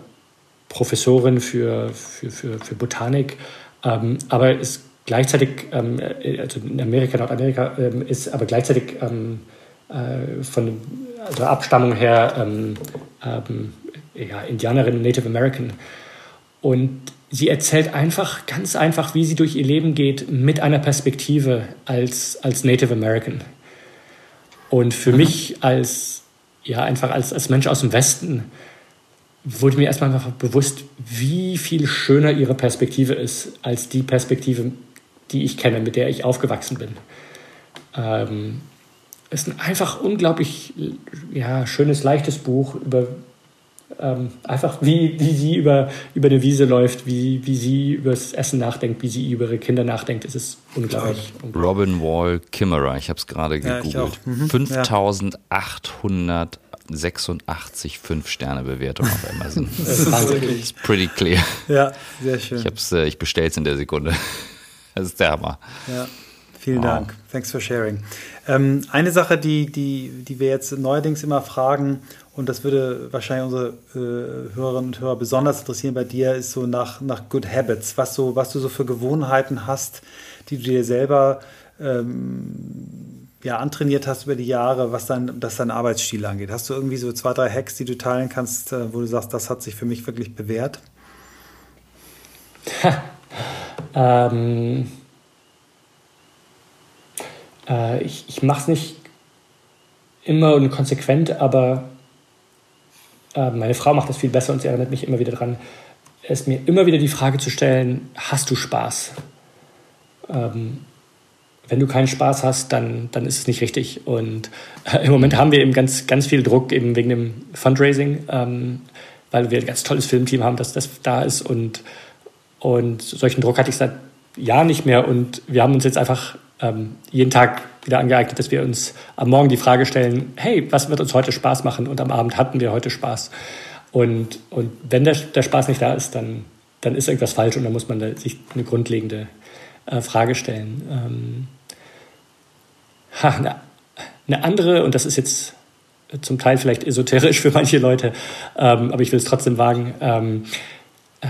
Professorin für, für, für, für Botanik, ähm, aber ist gleichzeitig, ähm, äh, also in Amerika, Nordamerika, ähm, ist aber gleichzeitig ähm, äh, von also Abstammung her ähm, ähm, ja, Indianerin, Native American. Und sie erzählt einfach, ganz einfach, wie sie durch ihr Leben geht, mit einer Perspektive als, als Native American. Und für mhm. mich als ja, einfach als, als Mensch aus dem Westen wurde mir erstmal einfach bewusst, wie viel schöner ihre Perspektive ist als die Perspektive, die ich kenne, mit der ich aufgewachsen bin. Ähm, es ist ein einfach unglaublich ja, schönes, leichtes Buch über ähm, einfach, wie, wie sie über, über eine Wiese läuft, wie, wie sie über das Essen nachdenkt, wie sie über ihre Kinder nachdenkt. Es ist unglaublich. unglaublich. Robin Wall Kimmerer, ich habe es gerade gegoogelt. Ja, mhm. 5886 5-Sterne-Bewertung auf Amazon. das ist wahnsinnig. pretty clear. Ja, sehr schön. Ich, äh, ich bestelle es in der Sekunde. Das ist der Hammer. Ja. Vielen wow. Dank. Thanks for sharing. Ähm, eine Sache, die, die, die wir jetzt neuerdings immer fragen, und das würde wahrscheinlich unsere äh, Hörerinnen und Hörer besonders interessieren bei dir, ist so nach, nach Good Habits, was, so, was du so für Gewohnheiten hast, die du dir selber ähm, ja, antrainiert hast über die Jahre, was dein, das dein Arbeitsstil angeht. Hast du irgendwie so zwei, drei Hacks, die du teilen kannst, äh, wo du sagst, das hat sich für mich wirklich bewährt? ähm äh, ich ich mache es nicht immer und konsequent, aber meine Frau macht das viel besser und sie erinnert mich immer wieder daran, es mir immer wieder die Frage zu stellen, hast du Spaß? Ähm, wenn du keinen Spaß hast, dann, dann ist es nicht richtig. Und äh, im Moment haben wir eben ganz, ganz viel Druck eben wegen dem Fundraising, ähm, weil wir ein ganz tolles Filmteam haben, das, das da ist. Und, und solchen Druck hatte ich seit Jahren nicht mehr. Und wir haben uns jetzt einfach ähm, jeden Tag wieder angeeignet, dass wir uns am Morgen die Frage stellen, hey, was wird uns heute Spaß machen? Und am Abend hatten wir heute Spaß. Und, und wenn der, der Spaß nicht da ist, dann, dann ist irgendwas falsch und dann muss man da sich eine grundlegende äh, Frage stellen. Ähm, ha, eine, eine andere, und das ist jetzt zum Teil vielleicht esoterisch für manche Leute, ähm, aber ich will es trotzdem wagen. Ähm, äh,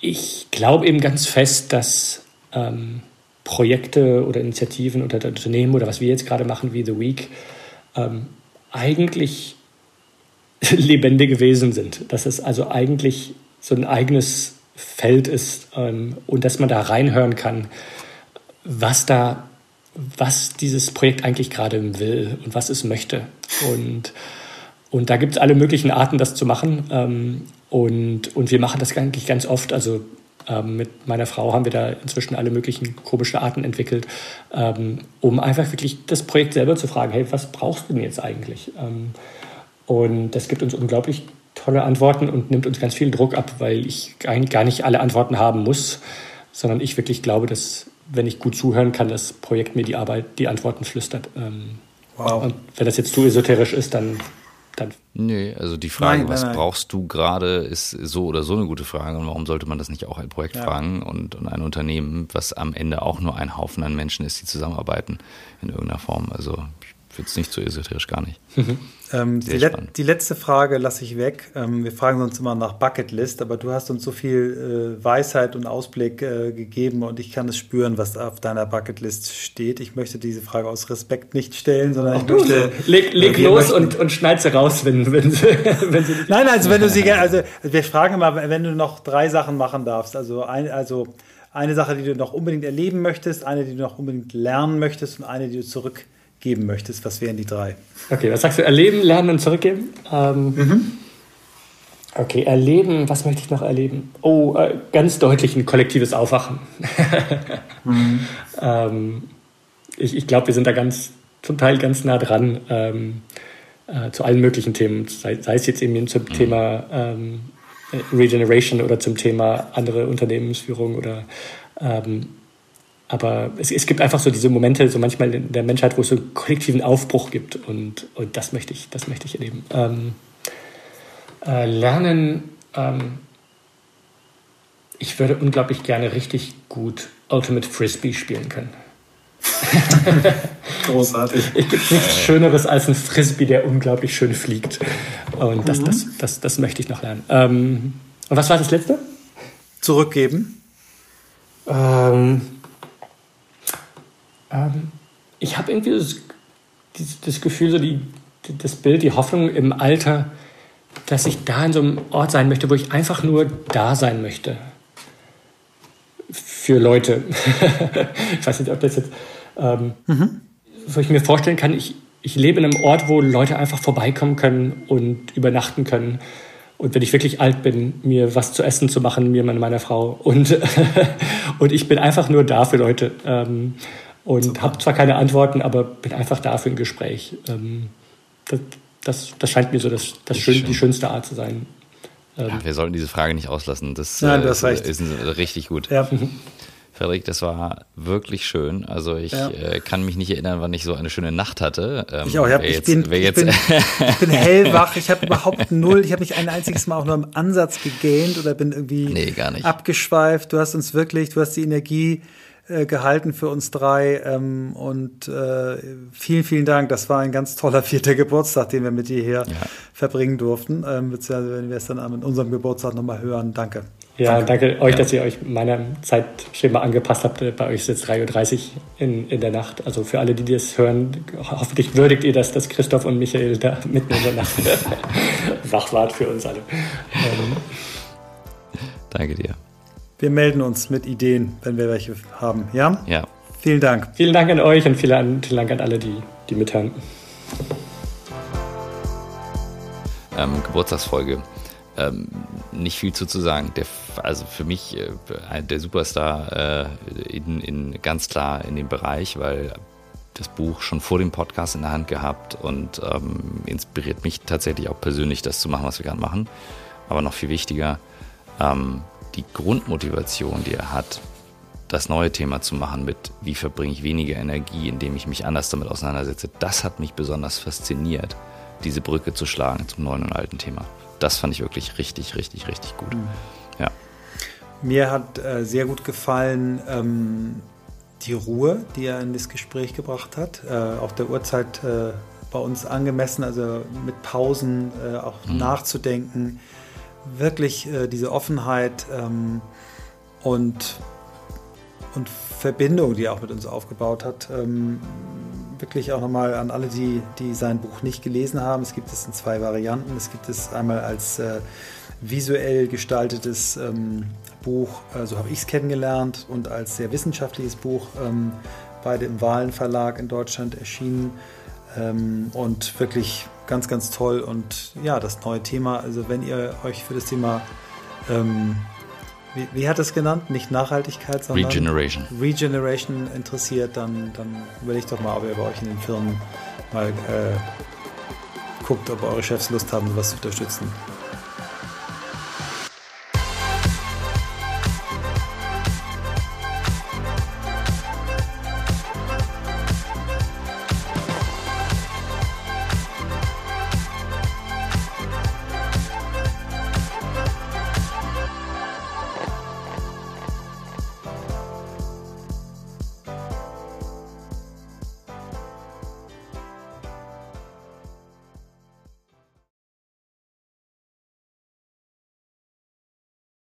ich glaube eben ganz fest, dass ähm, Projekte oder Initiativen oder Unternehmen oder was wir jetzt gerade machen wie The Week ähm, eigentlich lebendige Wesen sind. Dass es also eigentlich so ein eigenes Feld ist ähm, und dass man da reinhören kann, was da, was dieses Projekt eigentlich gerade will und was es möchte. Und, und da gibt es alle möglichen Arten, das zu machen. Ähm, und, und wir machen das eigentlich ganz oft. Also ähm, mit meiner Frau haben wir da inzwischen alle möglichen komischen Arten entwickelt, ähm, um einfach wirklich das Projekt selber zu fragen, hey, was brauchst du denn jetzt eigentlich? Ähm, und das gibt uns unglaublich tolle Antworten und nimmt uns ganz viel Druck ab, weil ich gar nicht alle Antworten haben muss, sondern ich wirklich glaube, dass wenn ich gut zuhören kann, das Projekt mir die Arbeit, die Antworten flüstert. Ähm, wow. Und wenn das jetzt zu esoterisch ist, dann dann. Nee, also die Frage, nein, was nein, brauchst du gerade, ist so oder so eine gute Frage. Und warum sollte man das nicht auch ein Projekt ja. fragen und, und ein Unternehmen, was am Ende auch nur ein Haufen an Menschen ist, die zusammenarbeiten in irgendeiner Form? Also ich finde es nicht so esoterisch, gar nicht. Mhm. Ähm, die, le die, letzte Frage lasse ich weg. Ähm, wir fragen uns immer nach Bucketlist, aber du hast uns so viel äh, Weisheit und Ausblick äh, gegeben und ich kann es spüren, was auf deiner Bucketlist steht. Ich möchte diese Frage aus Respekt nicht stellen, sondern ich möchte. Leg, leg äh, los und, und schneid sie raus, wenn, wenn, sie, wenn sie Nein, also wenn du sie gerne, also wir fragen immer, wenn du noch drei Sachen machen darfst, also ein, also eine Sache, die du noch unbedingt erleben möchtest, eine, die du noch unbedingt lernen möchtest und eine, die du zurück geben möchtest, was wären die drei? Okay, was sagst du? Erleben, lernen und zurückgeben? Ähm, mhm. Okay, erleben, was möchte ich noch erleben? Oh, äh, ganz deutlich ein kollektives Aufwachen. mhm. ähm, ich ich glaube, wir sind da ganz, zum Teil ganz nah dran ähm, äh, zu allen möglichen Themen, sei, sei es jetzt eben zum mhm. Thema ähm, Regeneration oder zum Thema andere Unternehmensführung oder ähm, aber es, es, gibt einfach so diese Momente, so manchmal in der Menschheit, wo es so einen kollektiven Aufbruch gibt und, und das möchte ich, das möchte ich erleben. Ähm, äh, lernen, ähm, ich würde unglaublich gerne richtig gut Ultimate Frisbee spielen können. Großartig. Es gibt nichts Schöneres als ein Frisbee, der unglaublich schön fliegt. Und das, mhm. das, das, das möchte ich noch lernen. Ähm, und was war das letzte? Zurückgeben. Ähm, ähm, ich habe irgendwie das, das, Gefühl, so die, das Bild, die Hoffnung im Alter, dass ich da in so einem Ort sein möchte, wo ich einfach nur da sein möchte. Für Leute. ich weiß nicht, ob das jetzt. Ähm, mhm. Wo ich mir vorstellen kann, ich, ich lebe in einem Ort, wo Leute einfach vorbeikommen können und übernachten können und wenn ich wirklich alt bin, mir was zu essen zu machen, mir und meiner Frau. Und, und ich bin einfach nur da für Leute. Ähm, und habe zwar keine Antworten, aber bin einfach da für ein Gespräch. Ähm, das, das, das, scheint mir so das, das schön, schön. die schönste Art zu sein. Ähm, ja, wir sollten diese Frage nicht auslassen. Das, Nein, das äh, ist, ist richtig gut. Ja. Frederik, das war wirklich schön. Also ich ja. äh, kann mich nicht erinnern, wann ich so eine schöne Nacht hatte. Ähm, ich auch. Ich, hab, ich, bin, ich, bin, ich bin hellwach. Ich habe überhaupt null. Ich habe nicht ein einziges Mal auch nur im Ansatz gegähnt oder bin irgendwie nee, abgeschweift. Du hast uns wirklich, du hast die Energie äh, gehalten für uns drei. Ähm, und äh, vielen, vielen Dank. Das war ein ganz toller vierter Geburtstag, den wir mit dir hier ja. verbringen durften. Ähm, beziehungsweise wenn wir es dann an unserem Geburtstag nochmal hören. Danke. Ja, danke, danke euch, ja. dass ihr euch meinem Zeitschema angepasst habt. Bei euch ist jetzt 3.30 Uhr in, in der Nacht. Also für alle, die das hören, hoffentlich würdigt ihr das, dass Christoph und Michael da mitten in der Nacht wach wart für uns alle. Ähm. Danke dir. Wir melden uns mit Ideen, wenn wir welche haben. Ja? Ja. Vielen Dank. Vielen Dank an euch und vielen, Dank an alle, die, die mithören. Ähm, Geburtstagsfolge ähm, nicht viel zu, zu sagen. Der, also für mich äh, der Superstar äh, in, in, ganz klar in dem Bereich, weil das Buch schon vor dem Podcast in der Hand gehabt und ähm, inspiriert mich tatsächlich auch persönlich, das zu machen, was wir gerade machen. Aber noch viel wichtiger, ähm, die Grundmotivation, die er hat, das neue Thema zu machen mit, wie verbringe ich weniger Energie, indem ich mich anders damit auseinandersetze, das hat mich besonders fasziniert, diese Brücke zu schlagen zum neuen und alten Thema das fand ich wirklich richtig, richtig, richtig gut. Mhm. Ja. Mir hat äh, sehr gut gefallen ähm, die Ruhe, die er in das Gespräch gebracht hat. Äh, auch der Uhrzeit äh, bei uns angemessen, also mit Pausen äh, auch mhm. nachzudenken. Wirklich äh, diese Offenheit ähm, und, und Verbindung, die er auch mit uns aufgebaut hat. Ähm, wirklich auch nochmal an alle, die, die sein Buch nicht gelesen haben. Es gibt es in zwei Varianten. Es gibt es einmal als äh, visuell gestaltetes ähm, Buch, äh, so habe ich es kennengelernt, und als sehr wissenschaftliches Buch, ähm, beide im Wahlen Verlag in Deutschland erschienen. Ähm, und wirklich ganz, ganz toll. Und ja, das neue Thema, also wenn ihr euch für das Thema ähm, wie, wie hat es genannt? Nicht Nachhaltigkeit, sondern Regeneration. Regeneration interessiert, dann, dann überlegt doch mal, ob ihr bei euch in den Firmen mal äh, guckt, ob eure Chefs Lust haben, sowas zu unterstützen.